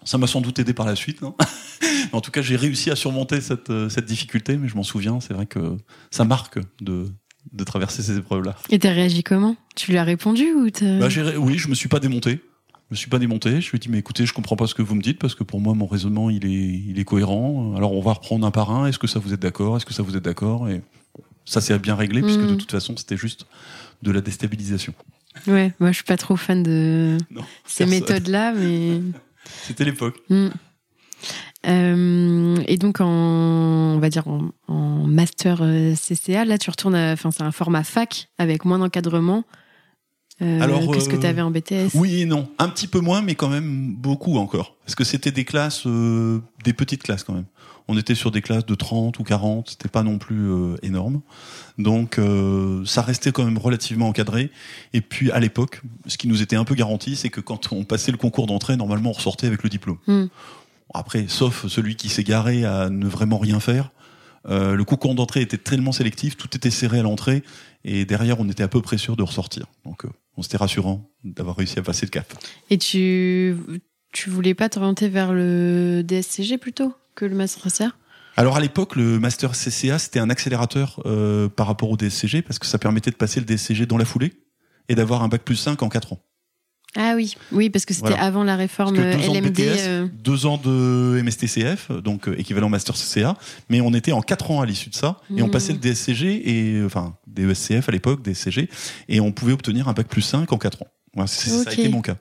Ça m'a sans doute aidé par la suite. hein. en tout cas, j'ai réussi à surmonter cette, euh, cette difficulté, mais je m'en souviens, c'est vrai que ça marque de, de traverser ces épreuves-là. Et t'as réagi comment? Tu lui as répondu ou. Bah, ré- oui, je me suis pas démonté. Je me suis pas démonté. Je lui ai dit, mais écoutez, je comprends pas ce que vous me dites parce que pour moi, mon raisonnement, il est, il est cohérent. Alors, on va reprendre un par un. Est-ce que ça vous êtes d'accord? Est-ce que ça vous êtes d'accord? Et ça s'est bien réglé puisque Mhm. de toute façon, c'était juste de la déstabilisation. Ouais, moi je suis pas trop fan de Non, ces méthodes-là, mais. C'était l'époque. Hmm. Euh, et donc en, on va dire en, en master euh, CCA, là tu retournes, à- enfin c'est un format fac avec moins d'encadrement euh, Alors, que ce que tu avais en BTS. Oui et non. Un petit peu moins, mais quand même beaucoup encore. Parce que c'était des classes, des petites classes quand même. On était sur des classes de 30 ou 40, c'était pas non plus euh, énorme. Donc euh, ça restait quand même relativement encadré. Et puis à l'époque, ce qui nous était un peu garanti, c'est que quand on passait le concours d'entrée, normalement on ressortait avec le diplôme. Hmm. Après, sauf celui qui s'est garé à ne vraiment rien faire. euh, le concours d'entrée était tellement sélectif, tout était serré à l'entrée, et derrière on était à peu près sûr de ressortir. Donc euh, on c'était rassurant d'avoir réussi à passer le cap. Et tu, tu voulais pas t'orienter vers le DSCG plutôt? Que le master CCA Alors à l'époque, le master CCA c'était un accélérateur euh, par rapport au DSCG parce que ça permettait de passer le DSCG dans la foulée et d'avoir un bac plus 5 en 4 ans. Ah oui, oui, parce que c'était Voilà. avant la réforme deux ans de LMD. BTS, euh, deux ans de MSTCF, donc euh, équivalent master CCA, mais on était en 4 ans à l'issue de ça et on Mhm. passait le DSCG et euh, enfin des ESCF à l'époque, DSCG, et on pouvait obtenir un bac plus 5 en 4 ans. Voilà, Ça a été mon cas.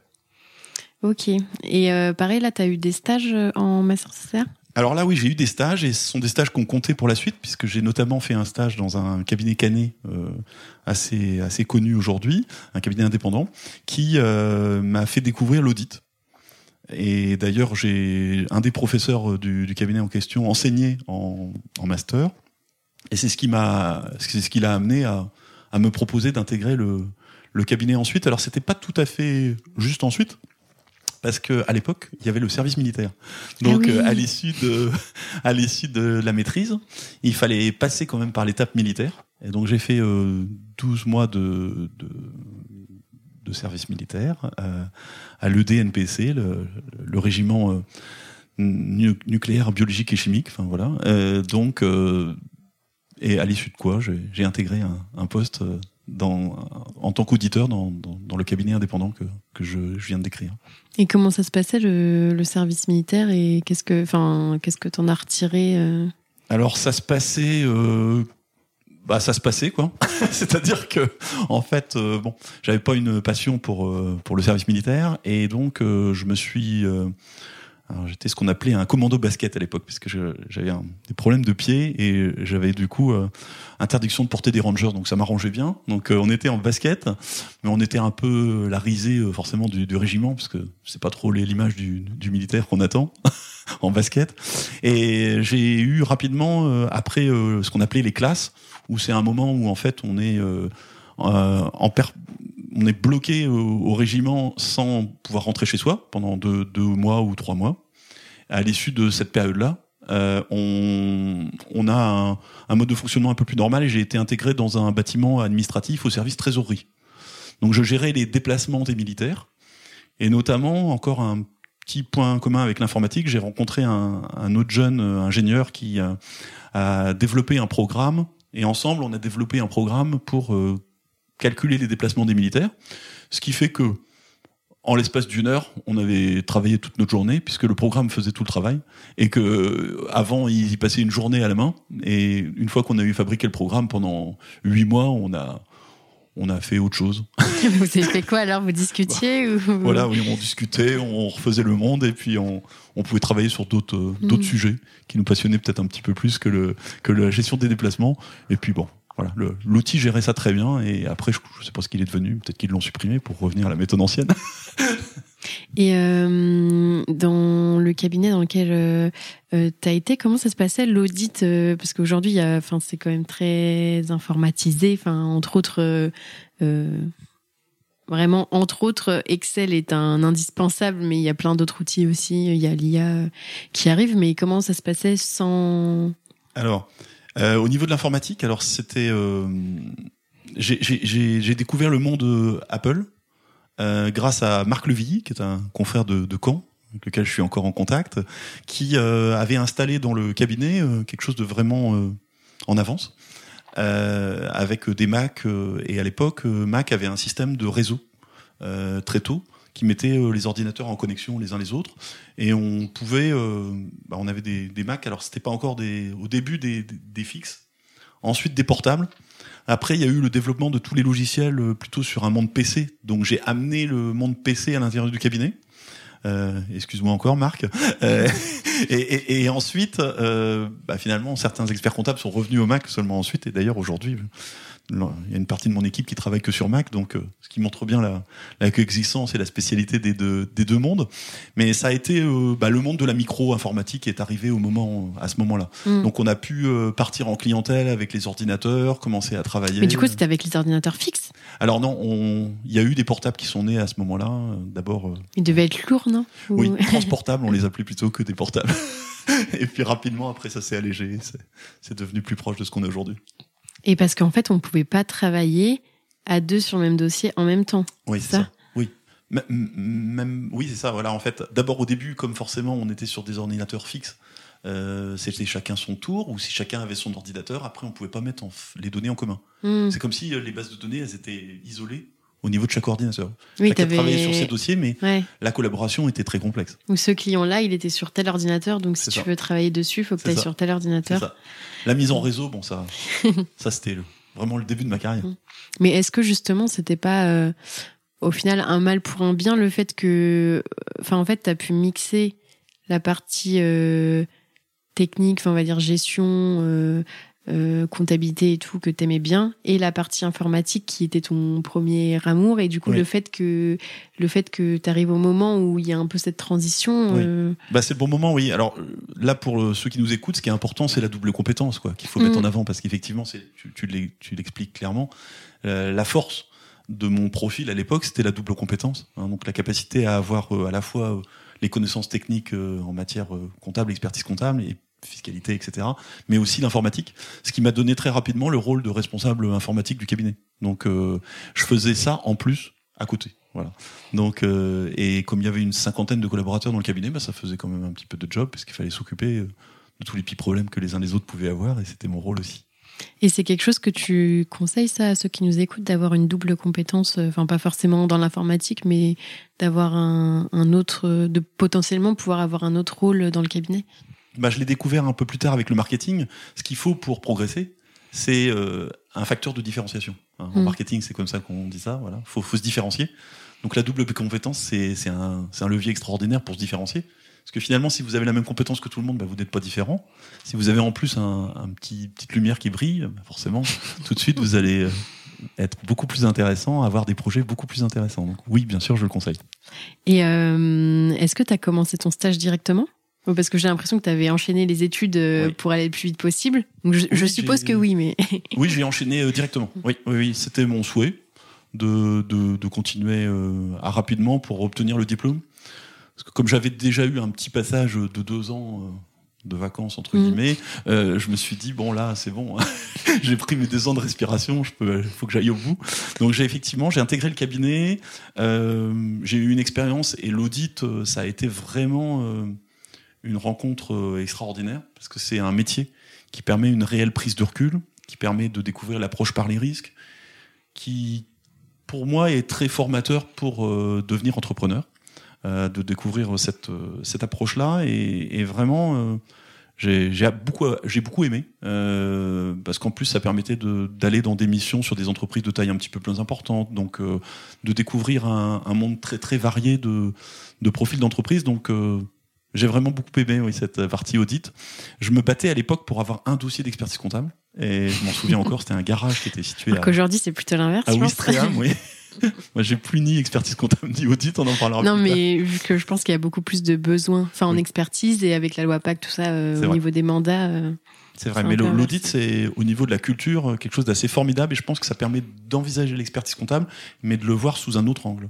Ok. Et euh, pareil, là, tu as eu des stages euh, en master CCA Alors là, oui, j'ai eu des stages et ce sont des stages qu'on comptait pour la suite, puisque j'ai notamment fait un stage dans un cabinet canet euh, assez assez connu aujourd'hui, un cabinet indépendant, qui euh, m'a fait découvrir l'audit. Et d'ailleurs, j'ai un des professeurs du, du cabinet en question enseigné en, master, et c'est ce qui m'a, c'est ce qui l'a amené à, à me proposer d'intégrer le, le cabinet ensuite. Alors, c'était pas tout à fait juste ensuite. Parce que à l'époque, il y avait le service militaire. Donc, Ah oui. euh, à l'issue de, à l'issue de la maîtrise, il fallait passer quand même par l'étape militaire. Et donc, j'ai fait euh, 12 mois de, de, de service militaire euh, à l'EDNPC, le, le régiment euh, nu- nucléaire, biologique et chimique. Enfin voilà. Euh, donc, euh, et à l'issue de quoi, j'ai j'ai intégré un, un poste euh, dans, en tant qu'auditeur dans, dans, dans le cabinet indépendant que, que je, je viens de décrire. Et comment ça se passait le, le service militaire et qu'est-ce que, enfin, qu'est-ce que t'en as retiré euh? Alors ça se passait, euh, bah ça se passait quoi. C'est-à-dire que en fait, euh, bon, j'avais pas une passion pour euh, pour le service militaire et donc euh, je me suis, euh, j'étais ce qu'on appelait un commando basket à l'époque puisque je- j'avais des problèmes de pied et j'avais du coup euh, interdiction de porter des rangers donc ça m'arrangeait bien. Donc euh, on était en basket, mais on était un peu la risée euh, forcément du, régiment parce que c'est pas trop l'image du, du militaire qu'on attend en basket. Et j'ai eu rapidement après ce qu'on appelait les classes où c'est un moment où en fait on est en per- on est bloqué au, régiment sans pouvoir rentrer chez soi pendant deux, mois ou trois mois. À l'issue de cette période-là, euh, on, a un, mode de fonctionnement un peu plus normal et j'ai été intégré dans un bâtiment administratif au service trésorerie. Donc je gérais les déplacements des militaires et notamment encore un petit point commun avec l'informatique, j'ai rencontré un, autre jeune euh, ingénieur qui euh, a développé un programme et ensemble on a développé un programme pour calculer les déplacements des militaires, ce qui fait que en l'espace d'une heure, on avait travaillé toute notre journée puisque le programme faisait tout le travail et que euh, avant ils y passaient une journée à la main et une fois qu'on a eu fabriqué le programme pendant huit mois, on a on a fait autre chose. vous avez fait quoi alors? Vous discutiez ou... Voilà, oui, on discutait, on refaisait le monde et puis on, on pouvait travailler sur d'autres euh, d'autres mm. sujets qui nous passionnaient peut-être un petit peu plus que le que la gestion des déplacements. Et puis bon, voilà, l'outil gérait ça très bien et après je, ne sais pas ce qu'il est devenu, peut-être qu'ils l'ont supprimé pour revenir à la méthode ancienne. et euh, dans le cabinet dans lequel euh, euh, tu as été, comment ça se passait l'audit Parce qu'aujourd'hui, enfin, c'est quand même très informatisé. Enfin, entre autres, vraiment, entre autres, Excel est un indispensable, mais il y a plein d'autres outils aussi. Il y a l'IA qui arrive. Mais comment ça se passait sans Alors. Euh, au niveau de l'informatique, alors c'était, euh, j'ai découvert le monde euh, Apple euh, grâce à Marc Levilly, qui est un confrère de, de Caen, avec lequel je suis encore en contact, qui euh, avait installé dans le cabinet quelque chose de vraiment en avance, avec des Mac. et à l'époque, Mac avait un système de réseau très tôt qui mettaient euh, les ordinateurs en connexion les uns les autres. Et on pouvait euh, bah, on avait des, des Mac. Alors c'était pas encore des au début des, des, fixes. Ensuite des portables. Après il y a eu le développement de tous les logiciels euh, plutôt sur un monde PC donc j'ai amené le monde PC à l'intérieur du cabinet. Euh, excuse-moi encore Marc. Euh, et, et, et, ensuite, euh, bah, finalement, certains experts comptables sont revenus au Mac seulement ensuite. Et d'ailleurs, aujourd'hui, il y a une partie de mon équipe qui travaille que sur Mac, donc euh, ce qui montre bien la, la coexistence et la spécialité des deux, des deux mondes. Mais ça a été euh, bah, le monde de la micro-informatique qui est arrivé au moment, à ce moment-là. Mm. Donc on a pu euh, partir en clientèle avec les ordinateurs, commencer à travailler. Mais du coup, c'était avec les ordinateurs fixes? Alors non, il y a eu des portables qui sont nés à ce moment-là. D'abord. Ils devaient être lourds, non? Oui, transportables, on les appelait plutôt que des portables. et puis rapidement, après, ça s'est allégé. C'est devenu plus proche de ce qu'on est aujourd'hui. Et parce qu'en fait, on ne pouvait pas travailler à deux sur le même dossier en même temps. Oui, c'est ça. Oui. Même, oui, c'est ça. Voilà, en fait, d'abord au début, comme forcément, on était sur des ordinateurs fixes. Euh, c'était chacun son tour, ou si chacun avait son ordinateur, après on pouvait pas mettre les données en commun. Hmm. C'est comme si euh, les bases de données, elles étaient isolées au niveau de chaque ordinateur. Oui, Chacun travaillait sur ses dossiers, mais la collaboration était très complexe. Ou ce client-là, il était sur tel ordinateur, donc si tu veux travailler dessus, il faut que tu ailles sur tel ordinateur. La mise en réseau, bon, ça, ça c'était vraiment le début de ma carrière. Mm. Mais est-ce que justement, c'était pas euh, au final un mal pour un bien le fait que, enfin, en fait, tu as pu mixer la partie euh, technique, enfin, on va dire gestion, euh, euh, comptabilité et tout que t'aimais bien et la partie informatique qui était ton premier amour et du coup le fait que le fait que t'arrives au moment où il y a un peu cette transition euh, bah c'est le bon moment oui. Alors là pour ceux qui nous écoutent ce qui est important c'est la double compétence quoi qu'il faut mettre mm. en avant parce qu'effectivement c'est tu, tu l'expliques clairement. Euh, la force de mon profil à l'époque c'était la double compétence hein, donc la capacité à avoir à la fois les connaissances techniques en matière comptable expertise comptable et fiscalité, etc., mais aussi l'informatique, ce qui m'a donné très rapidement le rôle de responsable informatique du cabinet. Donc, euh, je faisais ça en plus à côté. Voilà. Donc, euh, et comme il y avait une cinquantaine de collaborateurs dans le cabinet, bah, ça faisait quand même un petit peu de job, parce qu'il fallait s'occuper euh, de tous les petits problèmes que les uns les autres pouvaient avoir, et c'était mon rôle aussi. Et c'est quelque chose que tu conseilles ça à ceux qui nous écoutent d'avoir une double compétence, enfin pas forcément dans l'informatique, mais d'avoir un, un, autre, de potentiellement pouvoir avoir un autre rôle dans le cabinet? Bah, je l'ai découvert un peu plus tard avec le marketing. Ce qu'il faut pour progresser, c'est euh, un facteur de différenciation. Hein, en mm. marketing, c'est comme ça qu'on dit ça. Voilà, faut, faut se différencier. Donc la double compétence, c'est un, un levier extraordinaire pour se différencier. Parce que finalement, si vous avez la même compétence que tout le monde, bah, vous n'êtes pas différent. Si vous avez en plus un, un petit petite lumière qui brille, bah, forcément, tout de suite, vous allez euh, être beaucoup plus intéressant, avoir des projets beaucoup plus intéressants. Donc oui, bien sûr, je le conseille. Et euh, est-ce que tu as commencé ton stage directement? Parce que j'ai l'impression que tu avais enchaîné les études euh, pour aller le plus vite possible. je, suppose que oui, mais. oui, j'ai enchaîné euh, directement. Oui, oui, oui c'était mon souhait de, de, de continuer euh, à rapidement pour obtenir le diplôme. Parce que comme j'avais déjà eu un petit passage de deux ans de vacances entre mm. guillemets, je me suis dit bon là c'est bon, j'ai pris mes deux ans de respiration, je peux, faut que j'aille au bout. Donc j'ai effectivement j'ai intégré le cabinet, j'ai eu une expérience et l'audit ça a été vraiment une rencontre euh, extraordinaire, parce que c'est un métier qui permet une réelle prise de recul, qui permet de découvrir l'approche par les risques, qui pour moi, est très formateur pour devenir entrepreneur, de découvrir cette, cette approche-là. Et, et vraiment, j'ai beaucoup, j'ai beaucoup aimé euh, parce qu'en plus ça permettait d'aller dans des missions sur des entreprises de taille un petit peu plus importante, donc euh, de découvrir un, un, monde très très varié de, de profils d'entreprise. Donc euh, j'ai vraiment beaucoup aimé oui, cette partie audit. Je me battais à l'époque pour avoir un dossier d'expertise comptable et je m'en souviens encore, c'était un garage qui était situé. Alors qu'aujourd'hui c'est plutôt l'inverse. À Ouistreham, oui. Moi, j'ai plus ni expertise comptable ni audit, on en parlera Non, mais vu que je pense qu'il y a beaucoup plus de besoins, enfin en expertise et avec la loi PAC, tout ça, euh, au niveau des mandats. Euh, c'est vrai, mais l'audit, c'est au niveau de la culture quelque chose d'assez formidable et je pense que ça permet d'envisager l'expertise comptable, mais de le voir sous un autre angle.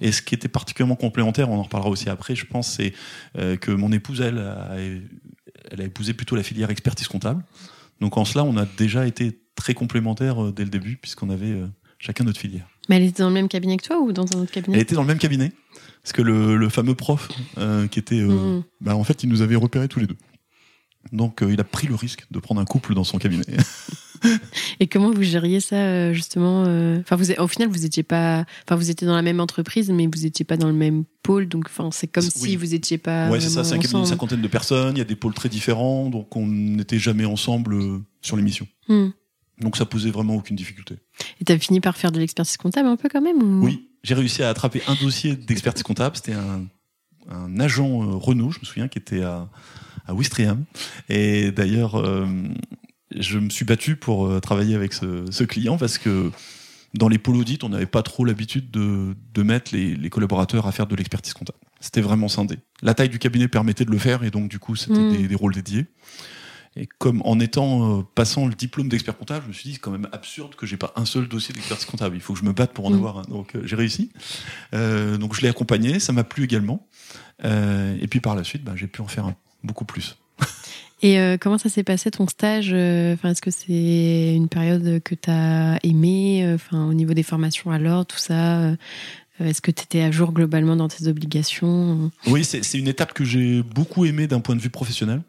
Et ce qui était particulièrement complémentaire, on en reparlera aussi après, je pense, c'est euh, que mon épouse, elle, a, elle a épousé plutôt la filière expertise comptable. Donc en cela, on a déjà été très complémentaires dès le début, puisqu'on avait chacun notre filière. Mais elle était dans le même cabinet que toi ou dans un autre cabinet? Elle était dans le même cabinet. Parce que le, le fameux prof euh, qui était, euh, mm. bah, en fait, il nous avait repérés tous les deux. Donc, euh, il a pris le risque de prendre un couple dans son cabinet. Et comment vous gériez ça justement Enfin, vous, au final, vous étiez pas, enfin, vous étiez dans la même entreprise, mais vous étiez pas dans le même pôle. Donc, enfin, c'est comme si vous étiez pas. Ouais, c'est ça. C'est un cabinet d'une cinquantaine de personnes. Il y a des pôles très différents, donc on n'était jamais ensemble sur l'émission. Mm. Donc ça posait vraiment aucune difficulté. Et tu as fini par faire de l'expertise comptable un peu quand même Oui, j'ai réussi à attraper un dossier d'expertise comptable. C'était un, un, agent euh, Renault, je me souviens, qui était à, à Ouistreham. Et d'ailleurs, euh, je me suis battu pour euh, travailler avec ce, ce, client parce que dans les pôles audit, on n'avait pas trop l'habitude de, de, mettre les, les, collaborateurs à faire de l'expertise comptable. C'était vraiment scindé. La taille du cabinet permettait de le faire et donc du coup, c'était hmm. des, des rôles dédiés. Et comme en étant euh, passant le diplôme d'expert comptable, je me suis dit c'est quand même absurde que j'ai pas un seul dossier d'expertise comptable. Il faut que je me batte pour en mm. avoir un. Donc euh, j'ai réussi. Euh, donc je l'ai accompagné, ça m'a plu également. Et puis par la suite, bah, j'ai pu en faire un, beaucoup plus. Et comment ça s'est passé ton stage Enfin, est-ce que c'est une période que tu as aimé Enfin, au niveau des formations à l'ordre, tout ça. Est-ce que tu étais à jour globalement dans tes obligations Oui, c'est une étape que j'ai beaucoup aimée d'un point de vue professionnel.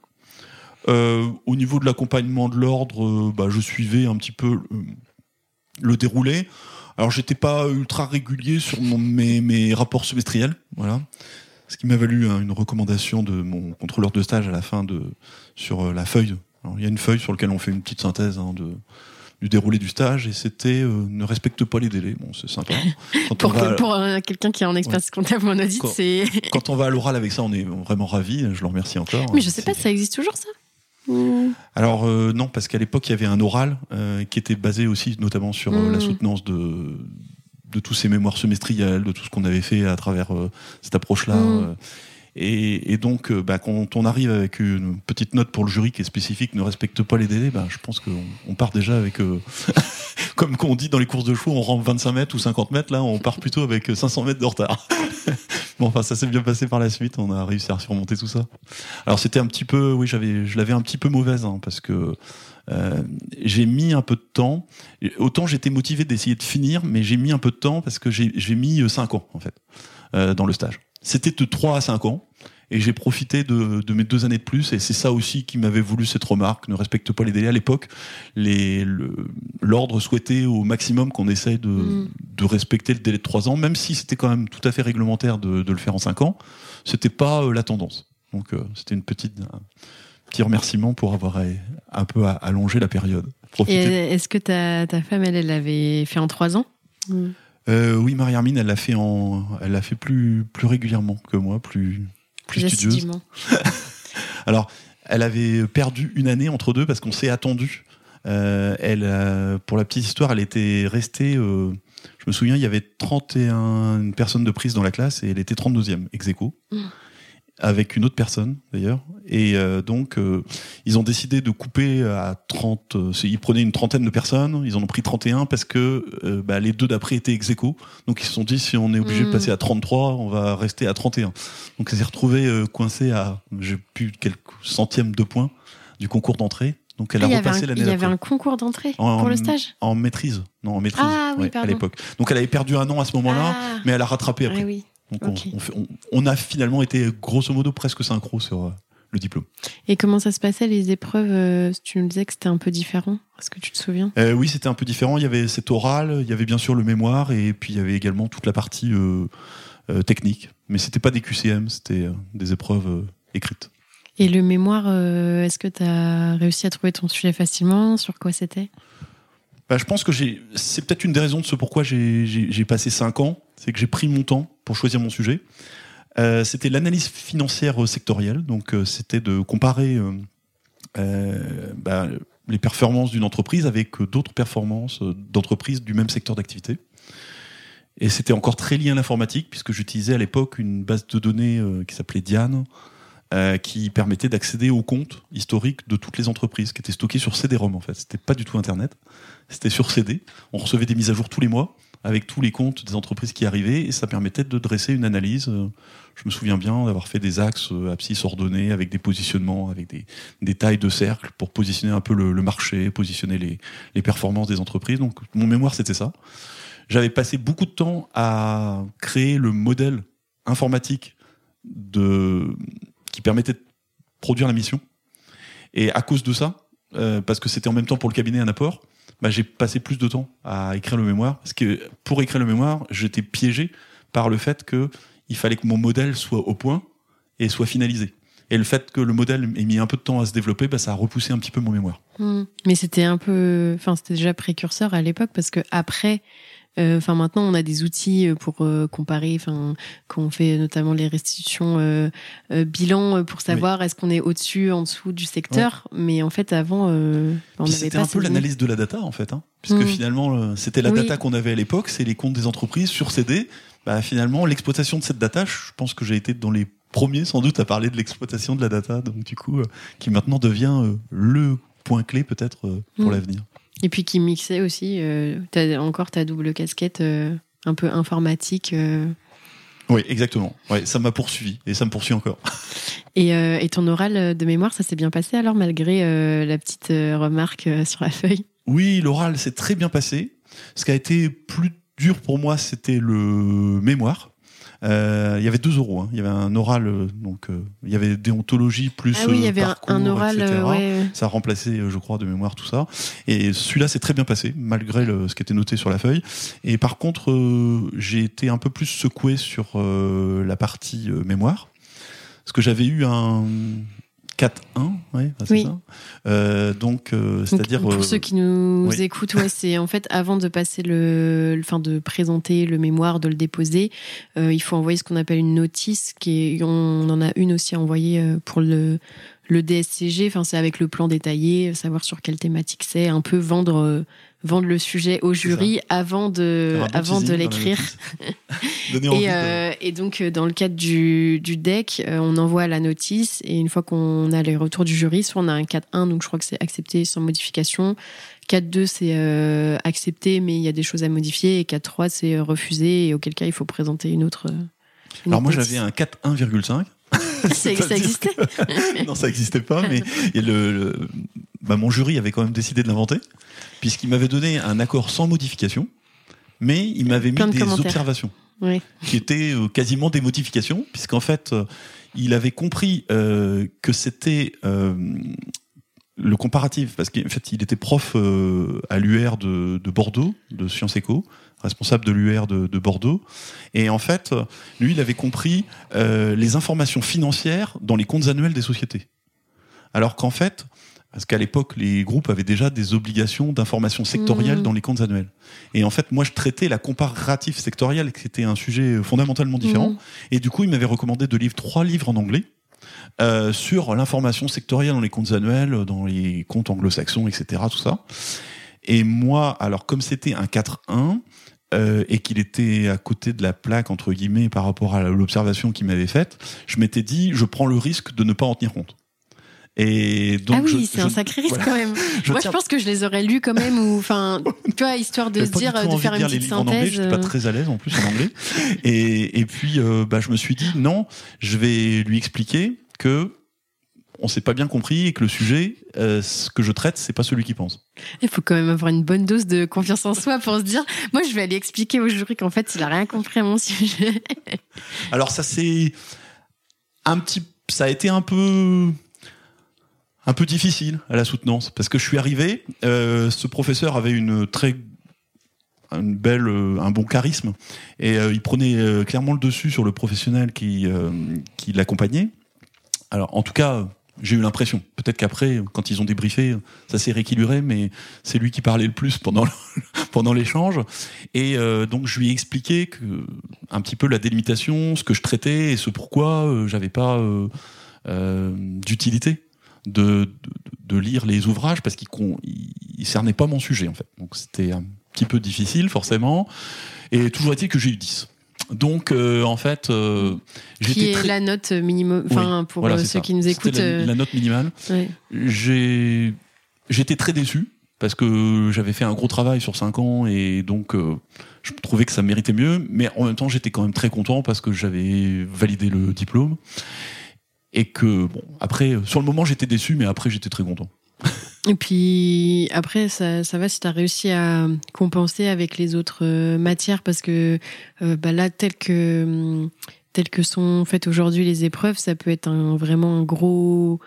Euh, au niveau de l'accompagnement de l'ordre, euh, bah, je suivais un petit peu le, déroulé. Alors j'étais pas ultra régulier sur mes, mes, rapports semestriels, voilà. Ce qui m'a valu hein, une recommandation de mon contrôleur de stage à la fin de sur euh, la feuille. Alors, il y a une feuille sur laquelle on fait une petite synthèse hein, de du déroulé du stage et c'était ne respecte pas les délais. Bon, c'est sympa. Quand pour, pour quelqu'un qui est en expérience comptable en audit, c'est. quand on va à l'oral avec ça, on est vraiment ravi. Je le remercie encore. Mais je sais pas, ça existe toujours ça? Alors euh, non, parce qu'à l'époque il y avait un oral euh, qui était basé aussi notamment sur euh, la mm. soutenance de de tous ces mémoires semestrielles, de tout ce qu'on avait fait à travers cette approche-là. Mm. Et, et, donc, bah, quand on arrive avec une petite note pour le jury qui est spécifique, ne respecte pas les délais, bah, je pense qu'on on part déjà avec, comme on dit dans les courses de chevaux, on rentre 25 mètres ou 50 mètres, là, on part plutôt avec 500 mètres de retard. bon, enfin, ça s'est bien passé par la suite. On a réussi à surmonter tout ça. Alors, c'était un petit peu, oui, j'avais, je l'avais un petit peu mauvaise, hein, parce que euh, j'ai mis un peu de temps. Autant j'étais motivé d'essayer de finir, mais j'ai mis un peu de temps parce que j'ai mis 5 ans, en fait, euh, dans le stage. C'était de 3 à 5 ans et j'ai profité de, de, mes deux années de plus et c'est ça aussi qui m'avait voulu cette remarque ne respecte pas les délais à l'époque l'ordre souhaitait au maximum qu'on essaye de, mm. de, respecter le délai de trois ans même si c'était quand même tout à fait réglementaire de, de le faire en cinq ans c'était pas euh, la tendance donc euh, c'était une petite petit remerciement pour avoir euh, un peu allongé la période est-ce que ta, ta femme elle, elle l'avait fait en trois ans? Euh, oui, Marie-Armine, elle l'a fait en, elle l'a fait plus plus régulièrement que moi, plus plus studieuse. Alors, elle avait perdu une année entre deux parce qu'on s'est attendu. Euh, elle, euh, pour la petite histoire, elle était restée. Euh, je me souviens, il y avait 31 personnes de prise dans la classe et elle était 32e, ex aequo. Mm avec une autre personne d'ailleurs. Et euh, donc, euh, ils ont décidé de couper à 30. Euh, ils prenaient une trentaine de personnes, ils en ont pris 31 parce que bah, les deux d'après étaient ex aequo. Donc, ils se sont dit si on est obligé de passer à 33, on va rester à 31. Donc, ça s'est retrouvé coincé à, j'ai plus quelques centièmes de points du concours d'entrée. Donc elle a ah, repassé l'année Il y avait un concours d'entrée pour le stage? En maîtrise. Non, en maîtrise ah, oui, à l'époque. Donc elle avait perdu un an à ce moment-là, ah. mais elle a rattrapé après. Ah, oui. Donc on, a finalement été grosso modo presque synchro sur euh, le diplôme. Et comment ça se passait les épreuves euh, Tu nous disais que c'était un peu différent. Est-ce que tu te souviens? Euh, Oui, c'était un peu différent. Il y avait cet oral, il y avait bien sûr le mémoire, et puis il y avait également toute la partie technique. Mais c'était pas des QCM, c'était des épreuves écrites. Et le mémoire, est-ce que tu as réussi à trouver ton sujet facilement? Sur quoi c'était? Bah, je pense que. C'est peut-être une des raisons de ce pourquoi j'ai passé cinq ans, c'est que j'ai pris mon temps pour choisir mon sujet. Euh, c'était l'analyse financière euh, sectorielle, donc euh, c'était de comparer bah, les performances d'une entreprise avec d'autres performances d'entreprises du même secteur d'activité. Et c'était encore très lié à l'informatique, puisque j'utilisais à l'époque une base de données qui s'appelait Diane, qui permettait d'accéder aux comptes historiques de toutes les entreprises, qui étaient stockés sur CD-ROM en fait. C'était pas du tout Internet, c'était sur CD. On recevait des mises à jour tous les mois avec tous les comptes des entreprises qui arrivaient, et ça permettait de dresser une analyse. Euh, Je me souviens bien d'avoir fait des axes euh, abscisses ordonnés avec des positionnements, avec des, tailles de cercle pour positionner un peu le, marché, positionner les, les performances des entreprises. Donc mon mémoire c'était ça. J'avais passé beaucoup de temps à créer le modèle informatique de qui permettait de produire la mission. Et à cause de ça, euh, parce que c'était en même temps pour le cabinet un apport, bah, j'ai passé plus de temps à écrire le mémoire. Parce que pour écrire le mémoire, j'étais piégé par le fait que il fallait que mon modèle soit au point et soit finalisé. Et le fait que le modèle ait mis un peu de temps à se développer, bah, ça a repoussé un petit peu mon mémoire. Hmm. Mais c'était un peu, enfin c'était déjà précurseur à l'époque parce que après, enfin maintenant on a des outils euh, pour euh, comparer, enfin qu'on fait notamment les restitutions euh, euh, bilan euh, pour savoir est-ce qu'on est au-dessus, en dessous du secteur. Mais en fait avant, euh, on C'était un peu l'analyse de la data en fait, hein, puisque Mm. finalement euh, c'était la Oui. data qu'on avait à l'époque, c'est les comptes des entreprises sur CD. Bah, finalement l'exploitation de cette data, je pense que j'ai été dans les premiers sans doute à parler de l'exploitation de la data, donc du coup euh, qui maintenant devient euh, le point clé peut-être euh, pour Mm. l'avenir. Et puis qui mixait aussi, euh, t'as encore ta double casquette euh, un peu informatique. euh. Oui, exactement. Ouais, ça m'a poursuivi et ça me poursuit encore. Et, euh, et ton oral de mémoire, ça s'est bien passé alors malgré la petite remarque sur la feuille? Oui, l'oral s'est très bien passé. Ce qui a été plus dur pour moi, c'était le mémoire. Euh, il y avait deux oraux. hein. Il y avait un oral, euh, donc euh, il y avait déontologie plus Ah oui, il y avait un, parcours, un oral, euh, ouais. Ça a remplacé, je crois, de mémoire tout ça. Et celui-là s'est très bien passé, malgré le- ce qui était noté sur la feuille. Et par contre, j'ai été un peu plus secoué sur la partie mémoire, parce que j'avais eu un 4-1, ouais, bah, c'est Oui. ça. Euh, donc, euh, Donc, c'est-à-dire pour euh, ceux qui nous oui. écoutent, ouais, c'est en fait avant de passer le, enfin de présenter le mémoire, de le déposer, il faut envoyer ce qu'on appelle une notice. Qui est, on en a une aussi à envoyer pour le le DSCG. Enfin, c'est avec le plan détaillé, savoir sur quelle thématique c'est, un peu vendre vendre le sujet au jury avant de avant de l'écrire. Et, euh, et donc, euh, dans le cadre du, du deck, euh, on envoie la notice et une fois qu'on a les retours du jury, soit on a un 4-1, donc je crois que c'est accepté sans modification. 4-2, c'est euh, accepté, mais il y a des choses à modifier. Et 4-3, c'est refusé, et auquel cas, il faut présenter une autre. une Alors moi j'avais un 4-1,5. Ça, existait. non, ça n'existait pas, mais et le, le- bah, mon jury avait quand même décidé de l'inventer, puisqu'il m'avait donné un accord sans modification, mais il m'avait mis de des observations qui étaient euh, quasiment des modifications, puisqu'en fait, euh, il avait compris euh, que c'était euh, le comparatif, parce qu'en fait, il était prof euh, à l'UR de, de Bordeaux, de Sciences Éco, responsable de l'UR de, de Bordeaux, et en fait, euh, lui, il avait compris euh, les informations financières dans les comptes annuels des sociétés. Alors qu'en fait, parce qu'à l'époque, les groupes avaient déjà des obligations d'information sectorielle Mhm. dans les comptes annuels. Et en fait, moi, je traitais la comparatif sectorielle, qui était un sujet fondamentalement différent. Mhm. Et du coup, il m'avait recommandé de lire trois livres en anglais euh, sur l'information sectorielle dans les comptes annuels, dans les comptes anglo-saxons, etc. Tout ça. Et moi, alors comme c'était un 4-1 euh, et qu'il était à côté de la plaque entre guillemets par rapport à l'observation qu'il m'avait faite, je m'étais dit, je prends le risque de ne pas en tenir compte. Et donc, ah oui, c'est un sacré risque voilà. quand même. Je Moi, tiens- je pense que je les aurais lus quand même, ou enfin, tu vois, histoire de se dire, de faire une petite livres en anglais, synthèse. j'étais pas euh, très à l'aise en plus en anglais. Et, et puis, euh, bah, je me suis dit, non, je vais lui expliquer que on s'est pas bien compris et que le sujet, euh, ce que je traite, c'est pas celui qui pense. Il faut quand même avoir une bonne dose de confiance en soi pour se dire, moi, je vais aller expliquer au jury qu'en fait, il a rien compris à mon sujet. Alors ça c'est un petit, ça a été un peu un peu difficile à la soutenance parce que je suis arrivé. Euh, ce professeur avait une très une belle, euh, un bon charisme et euh, il prenait clairement le dessus sur le professionnel qui qui l'accompagnait. Alors en tout cas, j'ai eu l'impression. Peut-être qu'après, quand ils ont débriefé, ça s'est rééquilibré, mais c'est lui qui parlait le plus pendant pendant l'échange. Et euh, donc je lui ai expliqué que un petit peu la délimitation, ce que je traitais et ce pourquoi euh, j'avais pas euh, euh, d'utilité de, de, de lire les ouvrages parce qu'ils ils cernaient pas mon sujet en fait. Donc c'était un petit peu difficile forcément. Et toujours est-il que j'ai eu 10. Donc euh, en fait, euh, Qui j'étais est très... la note minimum, enfin pour Voilà, euh, ceux ça. qui nous écoutent. la, euh, la note minimale. ouais. J'ai j'étais très déçu parce que j'avais fait un gros travail sur 5 ans et donc euh, je trouvais que ça méritait mieux mais en même temps j'étais quand même très content parce que j'avais validé le diplôme et que bon après sur le moment j'étais déçu mais après j'étais très content. Et puis après, ça, ça va si tu as réussi à compenser avec les autres euh, matières parce que euh, bah là, tel que, hum, tel que sont faites aujourd'hui les épreuves, ça peut être un, vraiment un gros,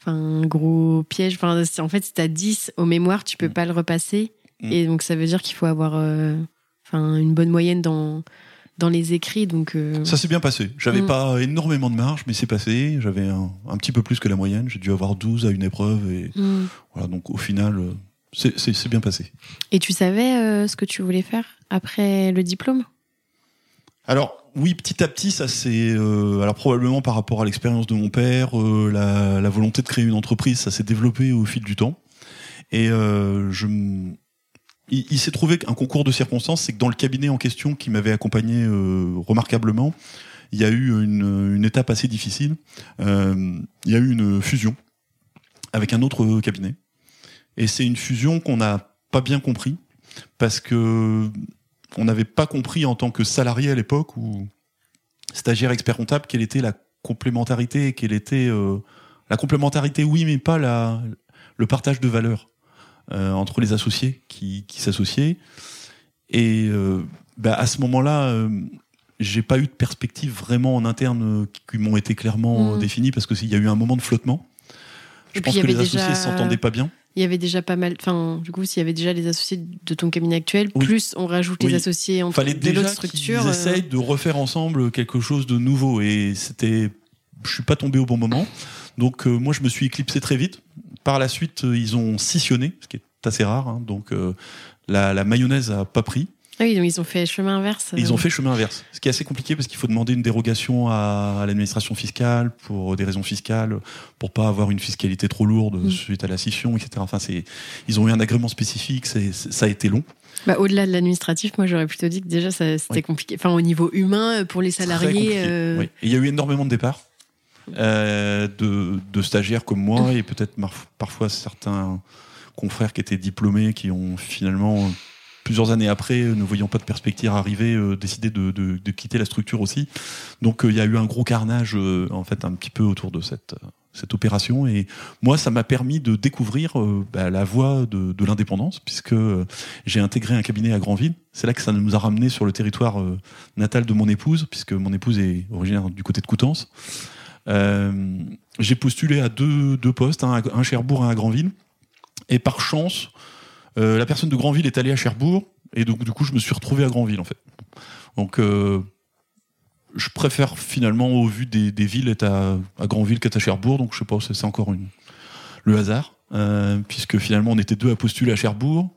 enfin, un gros piège. Enfin, en fait, si tu as 10 au mémoire, tu peux Mm. pas le repasser. Mm. Et donc, ça veut dire qu'il faut avoir euh, enfin, une bonne moyenne dans, dans les écrits. Donc, euh, Ça s'est bien passé. J'avais Mm. pas énormément de marge mais c'est passé. J'avais un, un petit peu plus que la moyenne. J'ai dû avoir 12 à une épreuve et hum. voilà donc au final euh, c'est bien passé. Et tu savais euh, ce que tu voulais faire après le diplôme? Alors oui, petit à petit, ça c'est euh, alors probablement par rapport à l'expérience de mon père, euh, la, la volonté de créer une entreprise, ça s'est développé au fil du temps. Et euh, je, il, s'est trouvé qu'un concours de circonstances, c'est que dans le cabinet en question qui m'avait accompagné euh, remarquablement, il y a eu une, étape assez difficile. Euh, il y a eu une fusion avec un autre cabinet, et c'est une fusion qu'on n'a pas bien compris parce que on n'avait pas compris en tant que salarié à l'époque ou stagiaire expert comptable quelle était la complémentarité quelle était euh, la complémentarité oui mais pas le partage de valeur euh, entre les associés qui, qui s'associaient et euh, bah, à ce moment-là euh, j'ai pas eu de perspective vraiment en interne euh, qui, m'ont été clairement euh, définies parce que s'il y a eu un moment de flottement je pense que les associés déjà- s'entendaient pas bien Il y avait déjà pas mal. Enfin, du coup, s'il y avait déjà les associés de ton cabinet actuel, Oui. plus on rajoute Oui. les associés entre fallait de l'autre structure. euh, essayent de refaire ensemble quelque chose de nouveau et c'était je suis pas tombé au bon moment donc euh, moi je me suis éclipsé très vite par la suite euh, ils ont scissionné ce qui est assez rare hein. donc euh, la, la mayonnaise a pas pris Ah oui, donc ils ont fait chemin inverse. ils euh. ont fait chemin inverse ce qui est assez compliqué parce qu'il faut demander une dérogation à, l'administration fiscale pour des raisons fiscales pour pas avoir une fiscalité trop lourde Mm. suite à la scission etc enfin c'est ils ont eu un agrément spécifique c'est ça a été long Bah, Au-delà de l'administratif, moi j'aurais plutôt dit que déjà ça- c'était Oui. compliqué. Enfin, au niveau humain, euh, pour les Très salariés. compliqué. euh, Oui. Et il y a eu énormément de départs euh, de, stagiaires comme moi et peut-être parfois certains confrères qui étaient diplômés qui ont finalement plusieurs années après, ne voyant pas de perspective arriver, euh, décidé de, quitter la structure aussi. Donc euh, il y a eu un gros carnage euh, en fait un petit peu autour de cette euh, opération et moi ça m'a permis de découvrir euh, bah, la voie de, l'indépendance puisque euh, j'ai intégré un cabinet à Granville. C'est là que ça nous a ramené sur le territoire euh, natal de mon épouse puisque mon épouse est originaire du côté de Coutances. Euh, j'ai postulé à deux, deux postes, un à un à Cherbourg et un à Granville. Et par chance, euh, la personne de Granville est allée à Cherbourg, et donc du coup, je me suis retrouvé à Granville en fait. Donc, euh, je préfère finalement, au vu des, des villes, être à, à Granville qu'être à Cherbourg. Donc, je sais pas, c'est encore une, le hasard, puisque finalement, on était deux à postuler à Cherbourg,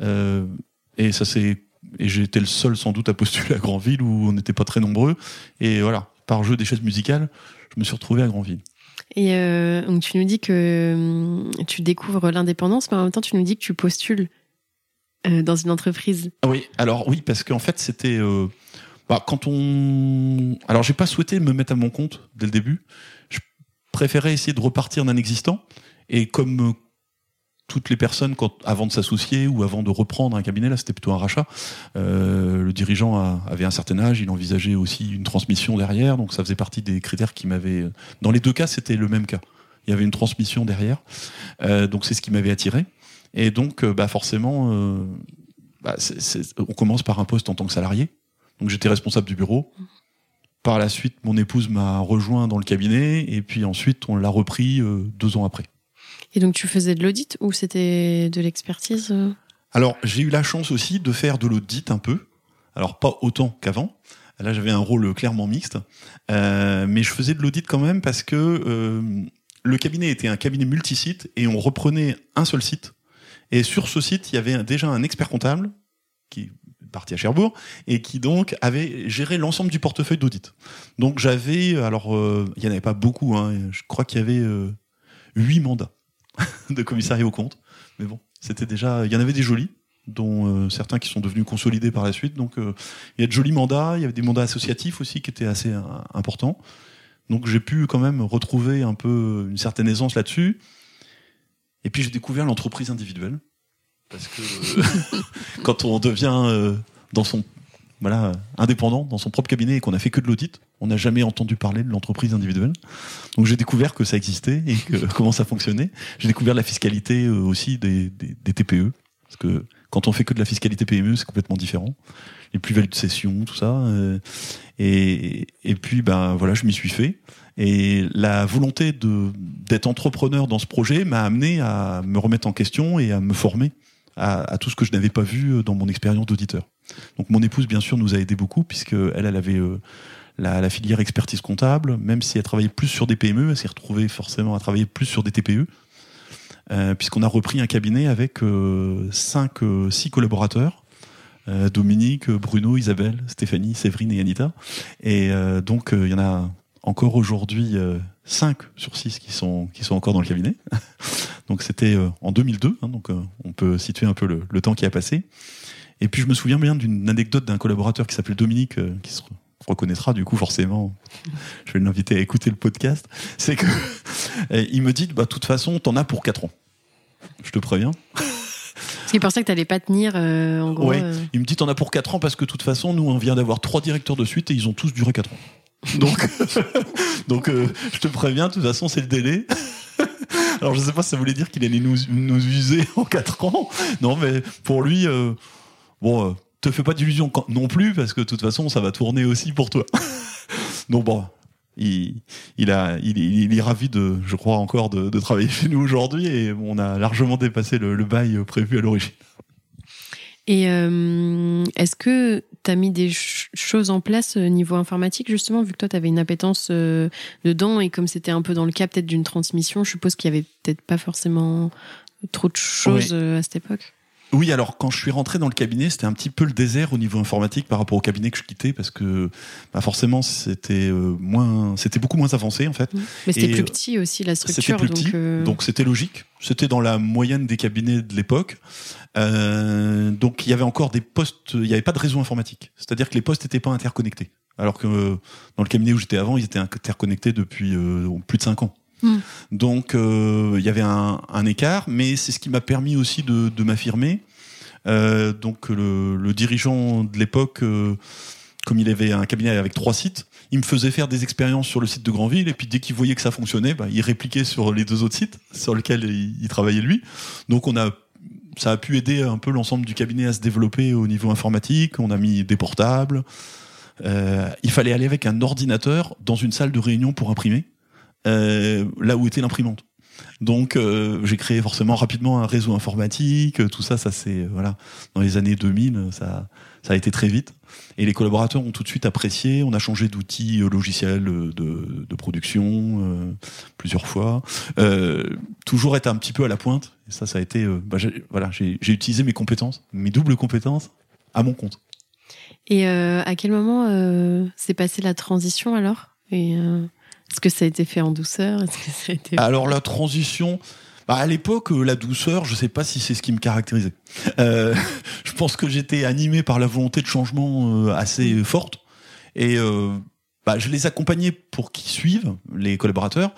et ça c'est et été le seul sans doute à postuler à Granville où on n'était pas très nombreux. Et voilà, par jeu des chaises musicales, je me suis retrouvé à Granville. Et euh, donc tu nous dis que hum, tu découvres l'indépendance, mais en même temps tu nous dis que tu postules euh, dans une entreprise. Ah Oui, alors oui, parce qu'en fait, c'était euh, bah, quand on. Alors, j'ai pas souhaité me mettre à mon compte dès le début. Je préférais essayer de repartir d'un existant. Et comme euh, toutes les personnes, avant de s'associer ou avant de reprendre un cabinet, là, c'était plutôt un rachat. euh, le dirigeant avait un certain âge, il envisageait aussi une transmission derrière, donc ça faisait partie des critères qui m'avaient. Dans les deux cas, c'était le même cas. Il y avait une transmission derrière, Euh, donc c'est ce qui m'avait attiré. Et donc, euh, bah forcément, bah, on commence par un poste en tant que salarié. Donc j'étais responsable du bureau. Par la suite, mon épouse m'a rejoint dans le cabinet et puis ensuite on l'a repris deux ans après. Et donc tu faisais de l'audit ou c'était de l'expertise euh Alors j'ai eu la chance aussi de faire de l'audit un peu. Alors pas autant qu'avant. Là j'avais un rôle clairement mixte, euh, mais je faisais de l'audit quand même parce que euh, le cabinet était un cabinet multisite et on reprenait un seul site. Et sur ce site il y avait déjà un expert comptable qui parti à Cherbourg et qui donc avait géré l'ensemble du portefeuille d'audit. Donc j'avais, alors euh, il y en avait pas beaucoup, hein, je crois qu'il y avait euh, huit mandats de commissariat au compte, mais bon, c'était déjà, il y en avait des jolis dont euh, certains qui sont devenus consolidés par la suite. Donc il y a de jolis mandats, il y avait des mandats associatifs aussi qui étaient assez importants. Donc j'ai pu quand même retrouver un peu une certaine aisance là-dessus. Et puis j'ai découvert l'entreprise individuelle parce que quand on devient dans son voilà, indépendant dans son propre cabinet et qu'on a fait que de l'audit, on n'a jamais entendu parler de l'entreprise individuelle. Donc j'ai découvert que ça existait et que, comment ça fonctionnait. J'ai découvert la fiscalité euh, aussi des, des, des, TPE, parce que quand on fait que de la fiscalité PME, c'est complètement différent. Les plus-values de cession, tout ça. Euh, et, et puis ben voilà, je m'y suis fait. Et la volonté d'être entrepreneur dans ce projet m'a amené à me remettre en question et à me former à, à tout ce que je n'avais pas vu dans mon expérience d'auditeur. Donc mon épouse, bien sûr, nous a aidé beaucoup puisque elle, elle avait euh, la, filière expertise comptable. Même si elle travaillait plus sur des PME, elle s'est retrouvée forcément à travailler plus sur des TPE. Euh, puisqu'on a repris un cabinet avec euh, cinq, euh, six collaborateurs. Dominique, Bruno, Isabelle, Stéphanie, Séverine et Anita. Et donc il y en a encore aujourd'hui 5 sur 6 qui sont, qui sont encore dans le cabinet. donc c'était en 2002, hein, donc on peut situer un peu le temps qui a passé. Et puis je me souviens bien d'une anecdote d'un collaborateur qui s'appelle Dominique, euh, qui se reconnaîtra du coup forcément. Je vais l'inviter à écouter le podcast. C'est que il me dit, bah de toute façon, t'en as pour 4 ans. Je te préviens. C'est pour ça que t'allais pas tenir, euh, en gros. Ouais. Euh... Il me dit, t'en as pour 4 ans parce que de toute façon, nous, on vient d'avoir trois directeurs de suite et ils ont tous duré 4 ans. Donc, donc euh, je te préviens, de toute façon, c'est le délai. Alors, je sais pas si ça voulait dire qu'il allait nous, nous user en 4 ans. Non, mais pour lui, euh, bon, euh, te fais pas d'illusions non plus, parce que de toute façon, ça va tourner aussi pour toi. Donc bon, il, il, a, il, il, est ravi de, je crois encore, de, de travailler chez nous aujourd'hui, et on a largement dépassé le, le bail prévu à l'origine. Et euh, est-ce que tu as mis des ch choses en place au euh, niveau informatique, justement, vu que toi, tu avais une appétence euh, dedans, et comme c'était un peu dans le cas peut-être d'une transmission, je suppose qu'il y avait peut-être pas forcément trop de choses oui. À cette époque? Oui, alors quand je suis rentré dans le cabinet, c'était un petit peu le désert au niveau informatique par rapport au cabinet que je quittais parce que bah forcément c'était euh, moins, c'était beaucoup moins avancé en fait. Mmh. Mais c'était plus petit aussi la structure. C'était plus petit, donc euh... donc c'était logique. C'était dans la moyenne des cabinets de l'époque. Euh, donc il y avait encore des postes, il n'y avait pas de réseau informatique. C'est-à-dire que les postes n'étaient pas interconnectés. Alors que euh, dans le cabinet où j'étais avant, ils étaient interconnectés depuis euh, plus de cinq ans. Mmh. Donc euh, il y avait un, un écart, mais c'est ce qui m'a permis aussi de, de m'affirmer. Euh, donc le, le, dirigeant de l'époque, euh, comme il avait un cabinet avec trois sites, il me faisait faire des expériences sur le site de Grandville, et puis dès qu'il voyait que ça fonctionnait, bah, il répliquait sur les deux autres sites sur lesquels il, il travaillait lui. Donc on a ça a pu aider un peu l'ensemble du cabinet à se développer au niveau informatique. On a mis des portables. Euh, il fallait aller avec un ordinateur dans une salle de réunion pour imprimer euh, là où était l'imprimante. Donc euh, j'ai créé forcément rapidement un réseau informatique, tout ça, ça c'est voilà dans les années 2000, ça a été très vite. Et les collaborateurs ont tout de suite apprécié. On a changé d'outils logiciels de, production euh, plusieurs fois. Euh, toujours être un petit peu à la pointe. Et ça, ça a été euh, bah, voilà, j'ai utilisé mes compétences, mes doubles compétences à mon compte. Et euh, à quel moment euh, s'est passée la transition alors? Est-ce que ça a été fait en douceur? Est-ce que ça a été... Alors la transition, bah à l'époque, la douceur, je sais pas si c'est ce qui me caractérisait. Euh, je pense que j'étais animé par la volonté de changement euh, assez forte et euh, bah, je les accompagnais pour qu'ils suivent les collaborateurs.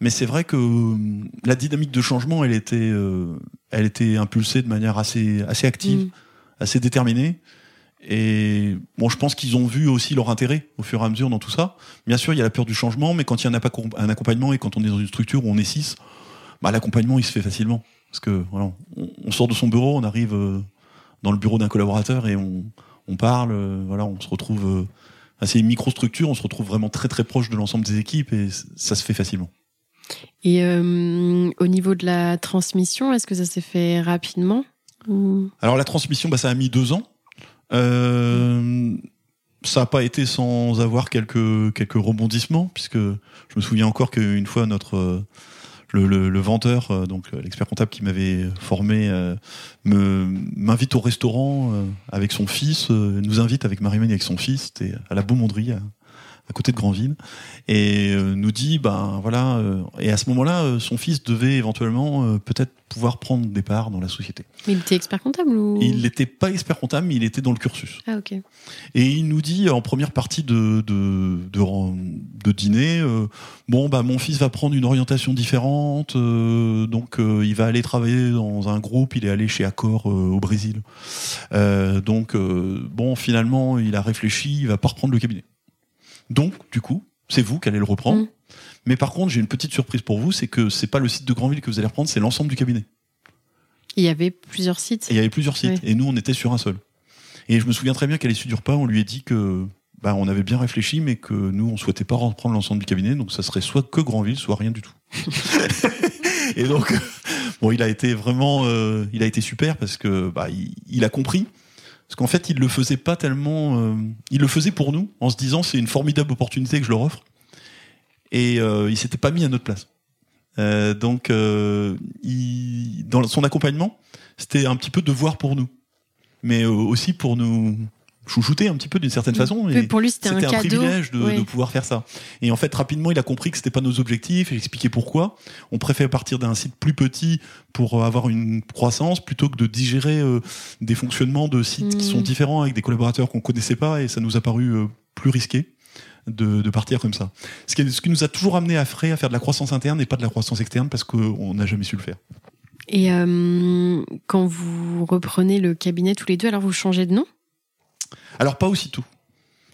Mais c'est vrai que la dynamique de changement, elle était, euh, elle était impulsée de manière assez, assez active, mmh. assez déterminée. Et bon, je pense qu'ils ont vu aussi leur intérêt au fur et à mesure dans tout ça. Bien sûr, il y a la peur du changement, mais quand il y a un accompagnement et quand on est dans une structure où on est six, bah, l'accompagnement il se fait facilement. Parce que voilà, on, on, sort de son bureau, on arrive euh, dans le bureau d'un collaborateur et on, on parle, euh, voilà, on se retrouve. Euh, c'est une microstructure, on se retrouve vraiment très très proche de l'ensemble des équipes et ça se fait facilement. Et euh, au niveau de la transmission, est-ce que ça s'est fait rapidement Alors la transmission, bah, ça a mis deux ans. Euh, ça n'a pas été sans avoir quelques quelques rebondissements, puisque je me souviens encore qu'une fois notre le, le, le venteur, euh, donc l'expert comptable qui m'avait formé, euh, me m'invite au restaurant euh, avec son fils, nous invite avec Marie-Mène avec son fils, c'était à la Beaumonderie, à côté de Granville, et euh, nous dit, ben voilà, euh, et à ce moment-là, euh, son fils devait éventuellement peut-être pouvoir prendre des parts dans la société. Mais il était expert comptable ou? Il n'était pas expert comptable, mais il était dans le cursus. Ah ok. Et il nous dit en première partie de de de, de dîner, bon bah mon fils va prendre une orientation différente, donc il va aller travailler dans un groupe, il est allé chez Accor au Brésil. donc bon finalement il a réfléchi, il va pas reprendre le cabinet. Donc, du coup, c'est vous qui allez le reprendre. Mm. Mais par contre, j'ai une petite surprise pour vous, c'est que c'est pas le site de Grandville que vous allez reprendre, c'est l'ensemble du cabinet. Il y avait plusieurs sites. il y avait plusieurs sites, et nous on était sur un seul. Et je me souviens très bien qu'à l'issue du repas, on lui a dit que bah, on avait bien réfléchi, mais que nous on souhaitait pas reprendre l'ensemble du cabinet, donc ça serait soit que Grandville, soit rien du tout. et donc, bon, il a été vraiment, euh, il a été super parce que bah, il a compris parce qu'en fait, il le faisait pas tellement. Euh, il le faisait pour nous, en se disant c'est une formidable opportunité que je leur offre. Et euh, il s'était pas mis à notre place. Euh, donc, euh, il, dans son accompagnement, c'était un petit peu devoir pour nous, mais aussi pour nous chouchouter un petit peu d'une certaine façon. Et pour lui, c'était un, un, privilège de, de, pouvoir faire ça. Et en fait, rapidement, il a compris que c'était pas nos objectifs. Et expliqué pourquoi. On préfère partir d'un site plus petit pour avoir une croissance plutôt que de digérer euh, des fonctionnements de sites qui sont hmm. différents avec des collaborateurs qu'on connaissait pas. Et ça nous a paru euh, plus risqué. De, de, partir comme ça. Ce qui, ce qui nous a toujours amené à frais à faire de la croissance interne et pas de la croissance externe parce qu'on n'a jamais su le faire. Et euh, quand vous reprenez le cabinet tous les deux, alors vous changez de nom? Alors pas aussitôt.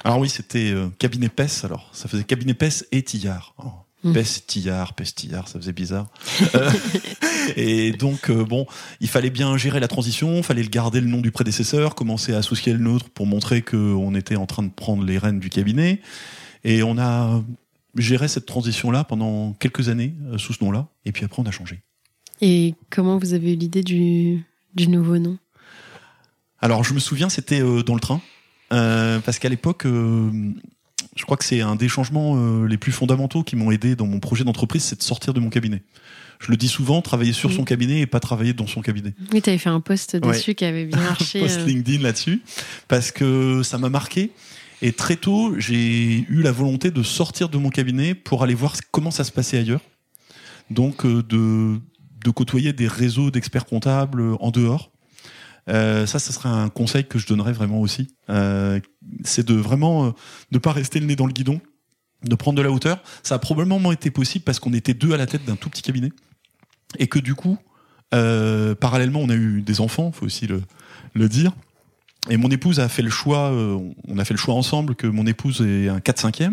Alors oui, c'était euh, cabinet PES. Alors ça faisait cabinet PES et Tillard. Oh. Mmh. PES, Tillard, PES, Tillard, ça faisait bizarre. Euh, et donc, euh, bon, il fallait bien gérer la transition, il fallait garder le nom du prédécesseur, commencer à associer le nôtre pour montrer qu'on était en train de prendre les rênes du cabinet. Et on a géré cette transition-là pendant quelques années sous ce nom-là. Et puis après, on a changé. Et comment vous avez eu l'idée du, du nouveau nom? Alors, je me souviens, c'était dans le train, parce qu'à l'époque, euh, je crois que c'est un des changements les plus fondamentaux qui m'ont aidé dans mon projet d'entreprise, c'est de sortir de mon cabinet. Je le dis souvent, travailler sur son cabinet et pas travailler dans son cabinet. Oui, tu avais fait un post dessus qui avait bien marché. un post LinkedIn là-dessus, parce que ça m'a marqué. Et très tôt, j'ai eu la volonté de sortir de mon cabinet pour aller voir comment ça se passait ailleurs. Donc, de, de côtoyer des réseaux d'experts comptables en dehors euh, ça, ce serait un conseil que je donnerais vraiment aussi. Euh, c'est de vraiment euh, ne pas rester le nez dans le guidon, de prendre de la hauteur. Ça a probablement été possible parce qu'on était deux à la tête d'un tout petit cabinet et que du coup, parallèlement, on a eu des enfants, faut aussi le, dire. Et mon épouse a fait le choix, on a fait le choix ensemble que mon épouse est un 4 5 e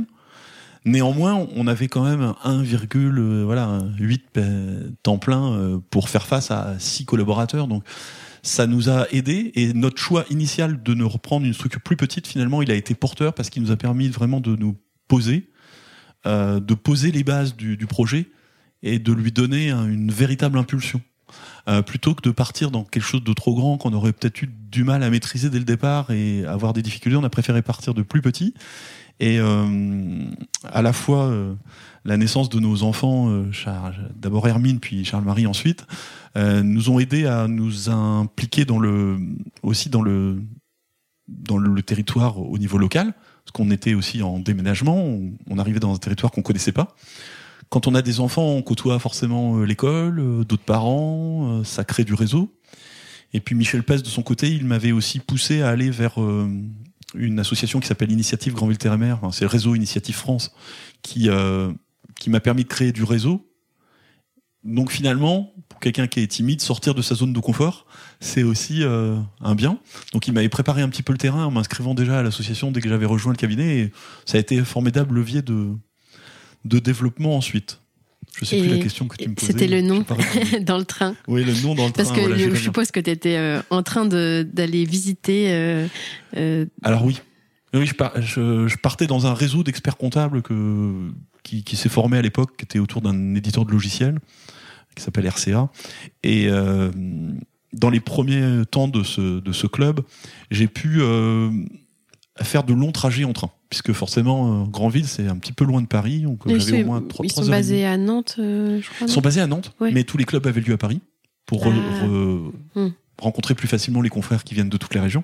Néanmoins, on avait quand même 1,8 voilà, 8 temps plein pour faire face à 6 collaborateurs. Donc, ça nous a aidé et notre choix initial de ne reprendre une structure plus petite, finalement, il a été porteur parce qu'il nous a permis vraiment de nous poser, euh, de poser les bases du, projet et de lui donner une véritable impulsion. Euh, plutôt que de partir dans quelque chose de trop grand qu'on aurait peut-être eu du mal à maîtriser dès le départ et avoir des difficultés, on a préféré partir de plus petit. Et euh, à la fois euh, la naissance de nos enfants, euh, d'abord Hermine puis Charles-Marie ensuite, nous ont aidé à nous impliquer dans le, aussi dans le, dans le, territoire au niveau local, parce qu'on était aussi en déménagement, on, arrivait dans un territoire qu'on connaissait pas. Quand on a des enfants, on côtoie forcément l'école, d'autres parents, ça crée du réseau. Et puis Michel Pes, de son côté, il m'avait aussi poussé à aller vers une association qui s'appelle Initiative Grandville-Terre-et-Mer, enfin, c'est le réseau Initiative France, qui qui m'a permis de créer du réseau. Donc finalement, pour quelqu'un qui est timide, sortir de sa zone de confort, c'est aussi euh, un bien. Donc il m'avait préparé un petit peu le terrain en m'inscrivant déjà à l'association dès que j'avais rejoint le cabinet, et ça a été un formidable levier de, de développement ensuite. Je sais plus la question que tu me posais. C'était le nom dans le train. Oui, le nom dans le train. Parce que je, suppose que tu étais euh, en train d'aller visiter. Euh, Alors oui. Oui, je, je, je, partais dans un réseau d'experts comptables que qui, qui s'est formé à l'époque, qui était autour d'un éditeur de logiciels qui s'appelle RCA. Et euh, dans les premiers temps de ce, de ce club, j'ai pu euh, faire de longs trajets en train, puisque forcément, euh, Grandville, c'est un petit peu loin de Paris. Donc Oui, j'avais au moins trois, Ils trois sont basés à Nantes, euh, je crois. Ils sont basés à Nantes, Ouais. mais tous les clubs avaient lieu à Paris pour Ah. re- Hmm. rencontrer plus facilement les confrères qui viennent de toutes les régions.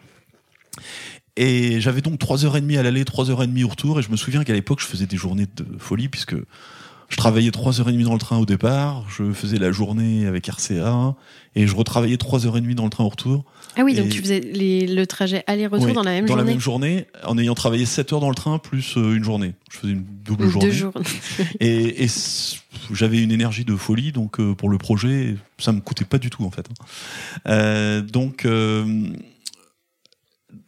Et j'avais donc trois heures et demie à l'aller, trois heures et demie au retour, et je me souviens qu'à l'époque, je faisais des journées de folie, puisque je travaillais trois heures et demie dans le train au départ, je faisais la journée avec RCA, et je retravaillais trois heures et demie dans le train au retour. Ah oui, donc tu faisais les- le trajet aller-retour dans la même dans journée. la même journée, en ayant travaillé 7 heures dans le train, plus euh, une journée. Je faisais une double Ou journée. deux jours. Et, j'avais une énergie de folie, donc euh, pour le projet, ça me coûtait pas du tout en fait. hein. Euh, donc, euh,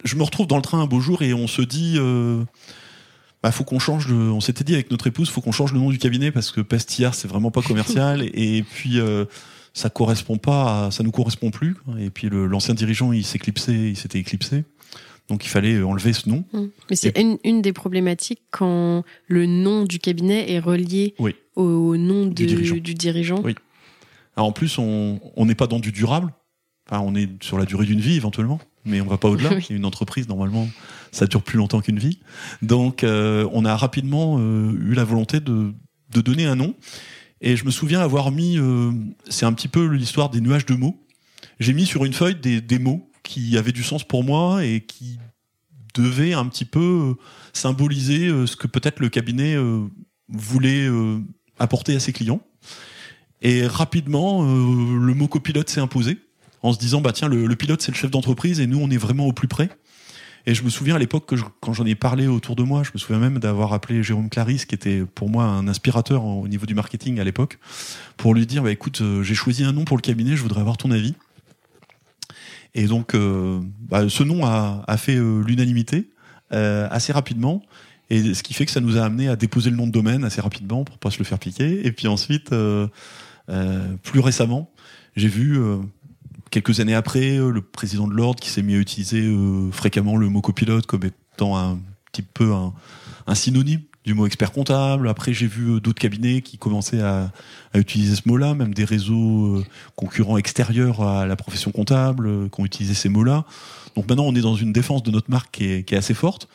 je me retrouve dans le train un beau jour et on se dit, euh, bah, faut qu'on change. Le, on s'était dit avec notre épouse, faut qu'on change le nom du cabinet parce que Pastillard c'est vraiment pas commercial et, puis. euh, ça correspond pas, à, ça nous correspond plus. Et puis l'ancien dirigeant, il s'éclipsait, il s'était éclipsé. Donc il fallait enlever ce nom. Mm. Mais c'est une, une des problématiques quand le nom du cabinet est relié Oui. au nom de- Du dirigeant. du dirigeant. Oui. Alors, en plus, on on n'est pas dans du durable. Enfin, on est sur la durée d'une vie éventuellement, mais on va pas au-delà. Oui. Une entreprise, normalement, ça dure plus longtemps qu'une vie. Donc, euh, on a rapidement euh, eu la volonté de, de donner un nom. Et je me souviens avoir mis, euh, c'est un petit peu l'histoire des nuages de mots. J'ai mis sur une feuille des, des mots qui avaient du sens pour moi et qui devaient un petit peu symboliser ce que peut-être le cabinet euh, voulait euh, apporter à ses clients. Et rapidement, euh, le mot copilote s'est imposé en se disant bah tiens le, pilote c'est le chef d'entreprise et nous on est vraiment au plus près. Et je me souviens à l'époque que quand j'en ai parlé autour de moi, je me souviens même d'avoir appelé Jérôme Clarisse qui était pour moi un inspirateur au niveau du marketing à l'époque pour lui dire bah écoute euh, j'ai choisi un nom pour le cabinet, je voudrais avoir ton avis. Et donc euh, bah, ce nom a, fait euh, l'unanimité assez rapidement. Et ce qui fait que ça nous a amené à déposer le nom de domaine assez rapidement pour pas se le faire piquer. Et puis ensuite, plus récemment, j'ai vu quelques années après euh, le président de l'ordre qui s'est mis à utiliser euh, fréquemment le mot copilote comme étant un petit peu un, synonyme du mot expert comptable. Après, j'ai vu euh, d'autres cabinets qui commençaient à, utiliser ce mot-là, même des réseaux concurrents extérieurs à la profession comptable qui ont utilisé ces mots-là. Donc maintenant, on est dans une défense de notre marque qui est, assez forte.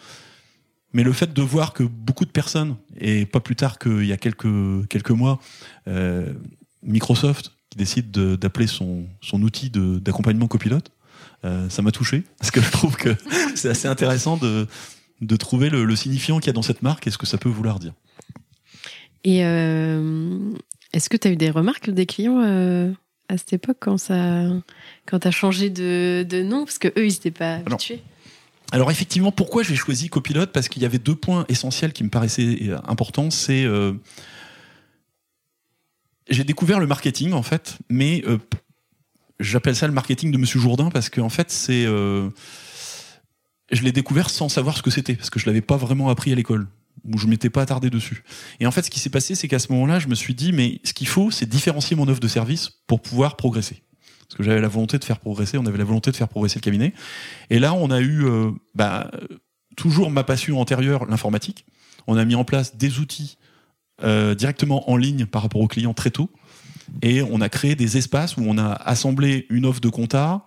Mais le fait de voir que beaucoup de personnes, et pas plus tard qu'il y a quelques, quelques mois, Microsoft qui décide de- d'appeler son, son outil d'accompagnement copilote, euh, ça m'a touché parce que je trouve que c'est assez intéressant de, de trouver le, le signifiant qu'il y a dans cette marque et ce que ça peut vouloir dire. Et euh, est-ce que tu as eu des remarques des clients euh, à cette époque quand ça quand tu as changé de, de nom? Parce que eux, ils n'étaient pas non. habitués. Alors effectivement, pourquoi j'ai choisi copilote? Parce qu'il y avait deux points essentiels qui me paraissaient importants. C'est euh, j'ai découvert le marketing en fait, mais euh, j'appelle ça le marketing de Monsieur Jourdain parce qu'en fait c'est euh, je l'ai découvert sans savoir ce que c'était parce que je l'avais pas vraiment appris à l'école où je m'étais pas attardé dessus. Et en fait, ce qui s'est passé, c'est qu'à ce moment-là, je me suis dit, mais ce qu'il faut, c'est différencier mon offre de service pour pouvoir progresser. Parce que j'avais la volonté de faire progresser, on avait la volonté de faire progresser le cabinet. Et là, on a eu euh, bah, toujours ma passion antérieure, l'informatique. On a mis en place des outils euh, directement en ligne par rapport aux clients très tôt. Et on a créé des espaces où on a assemblé une offre de compta,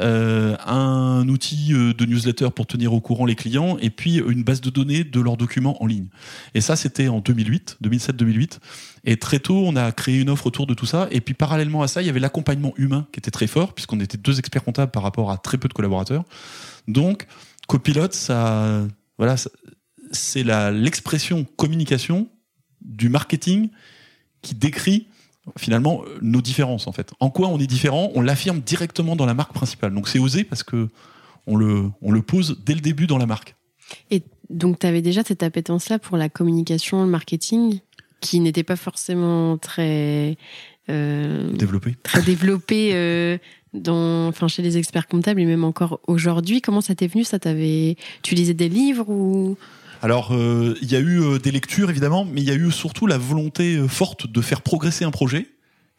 euh, un outil euh, de newsletter pour tenir au courant les clients, et puis une base de données de leurs documents en ligne. Et ça, c'était en 2008, 2007-2008. Et très tôt, on a créé une offre autour de tout ça. Et puis parallèlement à ça, il y avait l'accompagnement humain qui était très fort, puisqu'on était deux experts comptables par rapport à très peu de collaborateurs. Donc, copilote, ça, voilà, c'est l'expression communication du marketing qui décrit finalement nos différences en fait. En quoi on est différent On l'affirme directement dans la marque principale. Donc c'est osé parce que on le on le pose dès le début dans la marque. Et donc, tu avais déjà cette appétence-là pour la communication, le marketing, qui n'était pas forcément très, euh, Développé. très développée euh, dans, enfin, chez les experts comptables et même encore aujourd'hui. Comment ça t'est venu Ça? T'avait, tu lisais des livres ou? Alors, euh, il y a eu euh, des lectures, évidemment, mais il y a eu surtout la volonté euh, forte de faire progresser un projet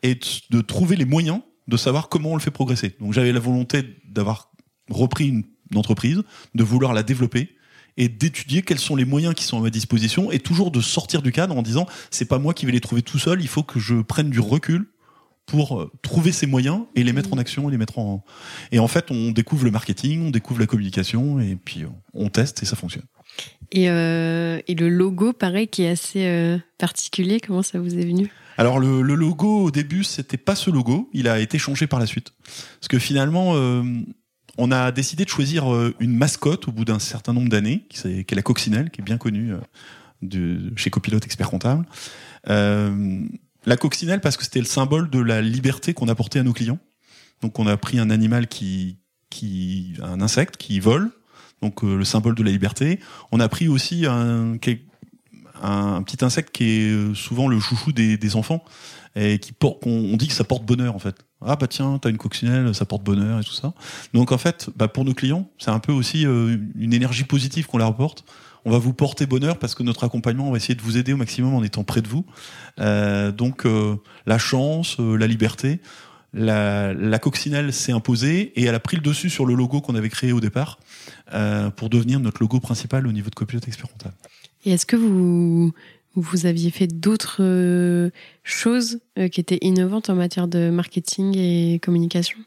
et de, trouver les moyens de savoir comment on le fait progresser. Donc, j'avais la volonté d'avoir repris une, une entreprise, de vouloir la développer et d'étudier quels sont les moyens qui sont à ma disposition et toujours de sortir du cadre en disant c'est pas moi qui vais les trouver tout seul, il faut que je prenne du recul pour trouver ces moyens et les mettre en action et les mettre en et en fait on découvre le marketing, on découvre la communication et puis on teste et ça fonctionne. Et, euh, et le logo pareil qui est assez euh, particulier, comment ça vous est venu? Alors le, le, logo au début c'était pas ce logo, il a été changé par la suite parce que finalement euh, on a décidé de choisir euh, une mascotte au bout d'un certain nombre d'années, qui, est, la coccinelle, qui est bien connue euh, de, chez Copilote Expert Comptable. Euh, la coccinelle parce que c'était le symbole de la liberté qu'on apportait à nos clients. Donc on a pris un animal qui, qui un insecte qui vole, donc euh, le symbole de la liberté. On a pris aussi un, un, petit insecte qui est euh, souvent le chouchou des, des enfants et qui porte, on, dit que ça porte bonheur en fait. Ah bah tiens, t'as une coccinelle, ça porte bonheur et tout ça. Donc en fait, bah pour nos clients, c'est un peu aussi euh, une énergie positive qu'on leur apporte. On va vous porter bonheur parce que notre accompagnement, on va essayer de vous aider au maximum en étant près de vous. Euh, donc euh, la chance, la liberté, la, la coccinelle s'est imposée et elle a pris le dessus sur le logo qu'on avait créé au départ pour devenir notre logo principal au niveau de Copilote Expert Comptable. Et est-ce que vous vous aviez fait d'autres euh, choses euh, qui étaient innovantes en matière de marketing et communication?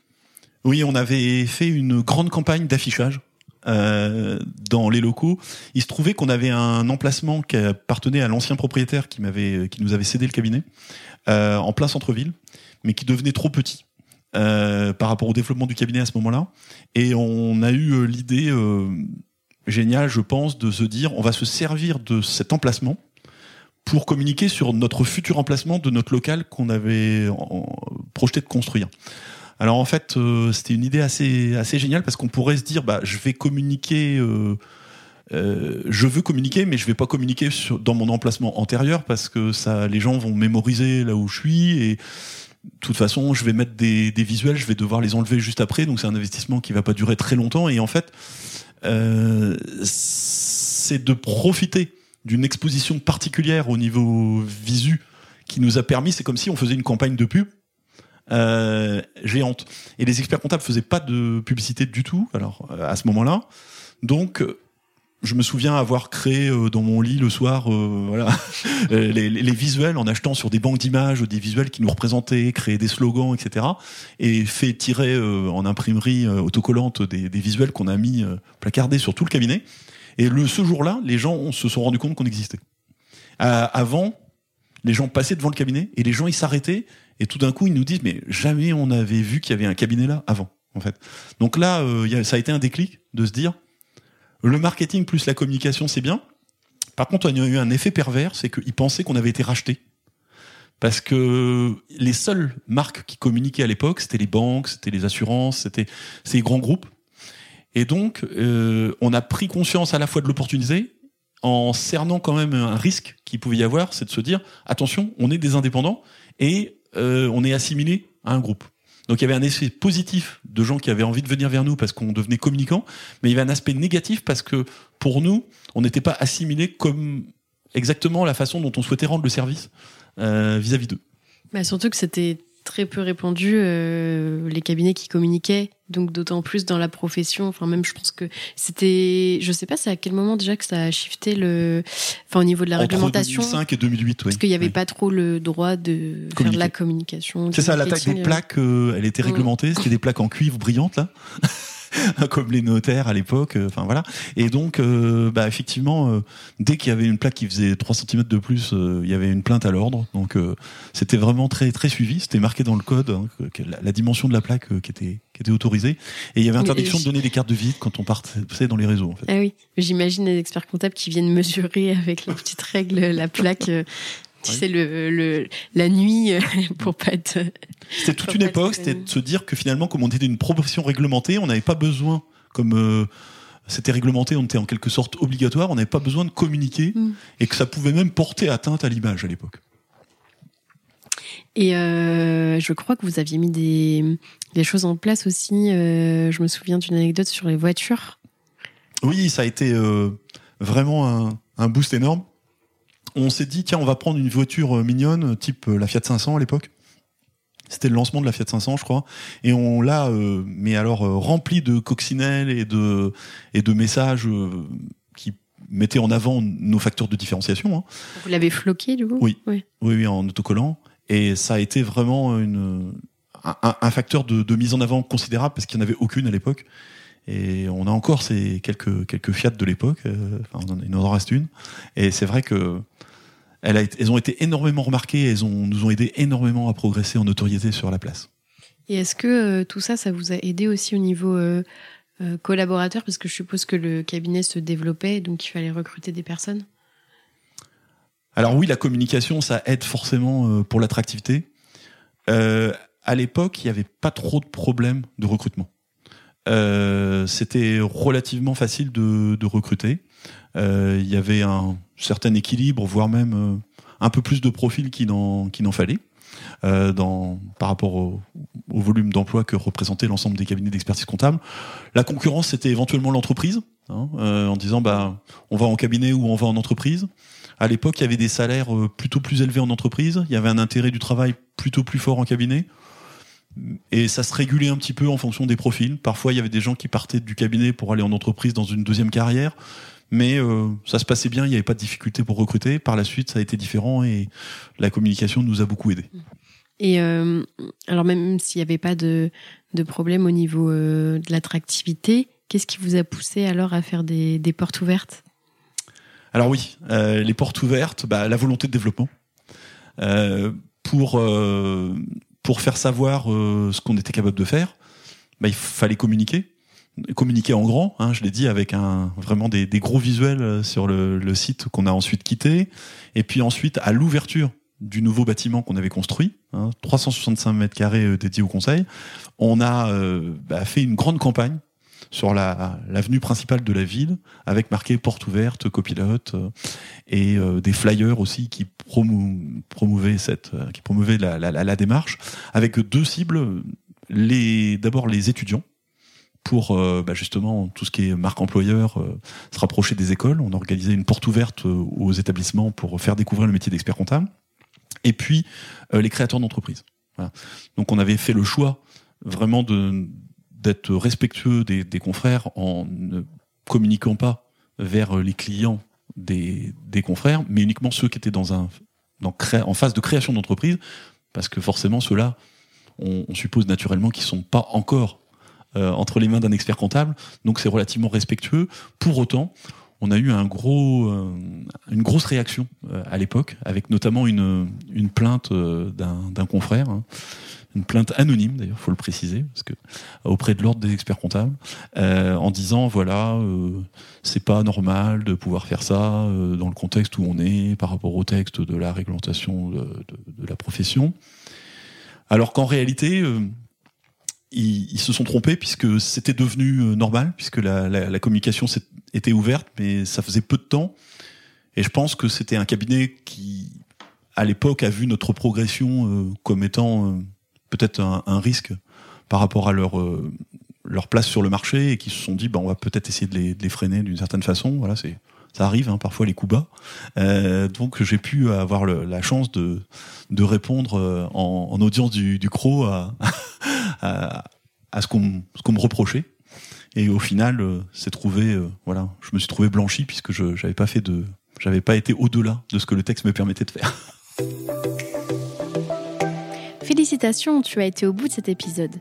Oui, on avait fait une grande campagne d'affichage euh, dans les locaux. Il se trouvait qu'on avait un emplacement qui appartenait à l'ancien propriétaire qui m'avait, qui nous avait cédé le cabinet, euh, en plein centre-ville, mais qui devenait trop petit. Euh, par rapport au développement du cabinet à ce moment-là, et on a eu l'idée géniale, je pense, de se dire on va se servir de cet emplacement pour communiquer sur notre futur emplacement de notre local qu'on avait projeté de construire. Alors en fait, euh, c'était une idée assez assez géniale parce qu'on pourrait se dire bah je vais communiquer euh, euh, je veux communiquer, mais je vais pas communiquer sur, dans mon emplacement antérieur parce que ça, les gens vont mémoriser là où je suis et de toute façon, je vais mettre des, des visuels, je vais devoir les enlever juste après, donc c'est un investissement qui va pas durer très longtemps. Et en fait, euh, c'est de profiter d'une exposition particulière au niveau visu qui nous a permis, c'est comme si on faisait une campagne de pub euh, géante. Et les experts comptables faisaient pas de publicité du tout, alors à ce moment-là. Donc je me souviens avoir créé euh, dans mon lit le soir euh, voilà les, les, les, visuels en achetant sur des banques d'images des visuels qui nous représentaient, créer des slogans, etc. Et fait tirer euh, en imprimerie euh, autocollante des, des visuels qu'on a mis euh, placardés sur tout le cabinet. Et le ce jour-là, les gens se sont rendus compte qu'on existait. avant, les gens passaient devant le cabinet et les gens ils s'arrêtaient et tout d'un coup ils nous disent mais jamais on avait vu qu'il y avait un cabinet là avant en fait. Donc là, ça a été un déclic de se dire le marketing plus la communication, c'est bien. Par contre, y a eu un effet pervers, c'est qu'ils pensaient qu'on avait été racheté. Parce que les seules marques qui communiquaient à l'époque, c'était les banques, c'était les assurances, c'était ces grands groupes. Et donc, euh, on a pris conscience à la fois de l'opportunité, en cernant quand même un risque qu'il pouvait y avoir, c'est de se dire, attention, on est des indépendants et euh, on est assimilé à un groupe. Donc il y avait un effet positif de gens qui avaient envie de venir vers nous parce qu'on devenait communicants, mais il y avait un aspect négatif parce que pour nous, on n'était pas assimilés comme exactement la façon dont on souhaitait rendre le service euh, vis-à-vis d'eux. Bah surtout que c'était très peu répandu euh, les cabinets qui communiquaient donc d'autant plus dans la profession. Enfin même je pense que c'était je sais pas c'est à quel moment déjà que ça a shifté le enfin au niveau de la Entre réglementation. 2005 et 2008 oui. parce qu'il y avait oui. pas trop le droit de faire de la communication c'est ça la taille des plaques euh, elle était réglementée c'était des plaques en cuivre brillantes là comme les notaires à l'époque. euh, Enfin voilà. Et donc, euh, bah, effectivement, euh, dès qu'il y avait une plaque qui faisait 3 cm de plus, euh, il y avait une plainte à l'ordre. Donc c'était vraiment très très suivi. C'était marqué dans le code hein, que, la, la, dimension de la plaque qui était qui était autorisée. Et il y avait interdiction de donner des cartes de visite quand on partait dans les réseaux. En fait. Ah oui, j'imagine les experts comptables qui viennent mesurer avec leurs petites règles la plaque. Tu sais, le, le, la nuit, euh, pour pas être. C'était toute une époque, c'était de se dire que finalement, comme on était une profession réglementée, on n'avait pas besoin, comme euh, c'était réglementé, on était en quelque sorte obligatoire, on n'avait pas besoin de communiquer Mm. et que ça pouvait même porter atteinte à l'image à l'époque. Et euh, je crois que vous aviez mis des, des choses en place aussi. euh, je me souviens d'une anecdote sur les voitures. Oui, ça a été vraiment un, un boost énorme. On s'est dit, tiens, on va prendre une voiture euh, mignonne, type euh, la Fiat 500 à l'époque. C'était le lancement de la Fiat 500, je crois, et on l'a, euh, mais alors euh, rempli de coccinelles et de et de messages euh, qui mettait en avant nos facteurs de différenciation. Hein. Vous l'avez floqué du coup? Oui. oui. Oui, en autocollant. Et ça a été vraiment une, un, facteur de, de, mise en avant considérable parce qu'il n'y en avait aucune à l'époque. Et on a encore ces quelques, quelques Fiat de l'époque. Enfin, il en reste une. Et c'est vrai que a, elles ont été énormément remarquées. Elles ont, nous ont aidé énormément à progresser en notoriété sur la place. Et est-ce que euh, tout ça, ça vous a aidé aussi au niveau euh, collaborateur? Parce que je suppose que le cabinet se développait, donc il fallait recruter des personnes. Alors oui, la communication, ça aide forcément pour l'attractivité. à l'époque, il n'y avait pas trop de problèmes de recrutement. Euh, c'était relativement facile de, de recruter. Euh, il y avait un certain équilibre, voire même euh, un peu plus de profils qu'il n'en qu'il fallait. Euh, dans, par rapport au, au volume d'emploi que représentait l'ensemble des cabinets d'expertise comptable. La concurrence, c'était éventuellement l'entreprise, hein, euh, en disant bah on va en cabinet ou on va en entreprise. À l'époque, il y avait des salaires plutôt plus élevés en entreprise, il y avait un intérêt du travail plutôt plus fort en cabinet et ça se régulait un petit peu en fonction des profils. Parfois, il y avait des gens qui partaient du cabinet pour aller en entreprise dans une deuxième carrière, mais euh, ça se passait bien, il n'y avait pas de difficulté pour recruter. Par la suite, ça a été différent et la communication nous a beaucoup aidés. Et euh, alors même s'il n'y avait pas de, de, problème au niveau euh, de l'attractivité, qu'est-ce qui vous a poussé alors à faire des, des portes ouvertes? Alors oui, les portes ouvertes, bah, la volonté de développement. pour pour faire savoir ce qu'on était capable de faire, bah, il fallait communiquer. Communiquer en grand, hein, je l'ai dit, avec un, vraiment des, des gros visuels euh, sur le, le site qu'on a ensuite quitté. Et puis ensuite, à l'ouverture du nouveau bâtiment qu'on avait construit, hein, 365 mètres carrés euh, dédiés au conseil, on a bah, fait une grande campagne sur la l'avenue principale de la ville avec marqué porte ouverte copilote et des flyers aussi qui promouvaient cette, euh, qui promouvait la, la, la, démarche, avec deux cibles. Les, d'abord les étudiants, pour euh, bah justement tout ce qui est marque employeur, euh, se rapprocher des écoles. On a organisé une porte ouverte aux établissements pour faire découvrir le métier d'expert comptable. Et puis les créateurs d'entreprises. Donc on avait fait le choix vraiment de d'être respectueux des, confrères en ne communiquant pas vers les clients des, des confrères, mais uniquement ceux qui étaient dans un dans, en phase de création d'entreprise, parce que forcément ceux-là, on, on, suppose naturellement qu'ils sont pas encore euh, entre les mains d'un expert comptable, donc c'est relativement respectueux. Pour autant, on a eu un gros, euh, une grosse réaction euh, à l'époque, avec notamment une, plainte d'un confrère. Hein, une plainte anonyme d'ailleurs, faut le préciser, parce que auprès de l'ordre des experts comptables, en disant voilà, c'est pas normal de pouvoir faire ça dans le contexte où on est par rapport au texte de la réglementation de, la profession, alors qu'en réalité ils, ils, se sont trompés puisque c'était devenu euh, normal, puisque la, la, la communication était ouverte, mais ça faisait peu de temps. Et je pense que c'était un cabinet qui, à l'époque, a vu notre progression euh, comme étant peut-être un, un, risque par rapport à leur euh, leur place sur le marché et qui se sont dit bah on va peut-être essayer de les, de les freiner d'une certaine façon voilà c'est ça arrive hein, parfois les coups bas euh, donc j'ai pu avoir le, la chance de de répondre euh, en, en audience du, du CRO à, à, ce qu'on me reprochait et au final euh, c'est trouvé euh, voilà je me suis trouvé blanchi puisque je j'avais pas fait de j'avais pas été au-delà de ce que le texte me permettait de faire Félicitations, tu as été au bout de cet épisode.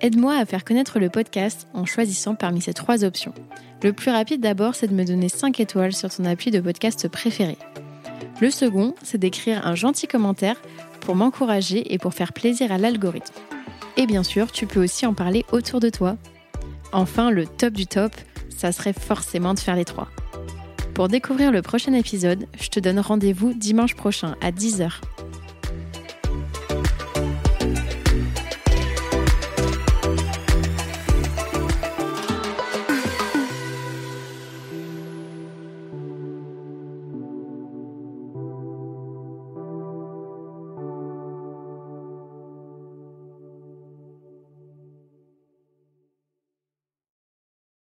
Aide-moi à faire connaître le podcast en choisissant parmi ces trois options. Le plus rapide d'abord, c'est de me donner 5 étoiles sur ton appui de podcast préféré. Le second, c'est d'écrire un gentil commentaire pour m'encourager et pour faire plaisir à l'algorithme. Et bien sûr, tu peux aussi en parler autour de toi. Enfin, le top du top, ça serait forcément de faire les trois. Pour découvrir le prochain épisode, je te donne rendez-vous dimanche prochain à 10h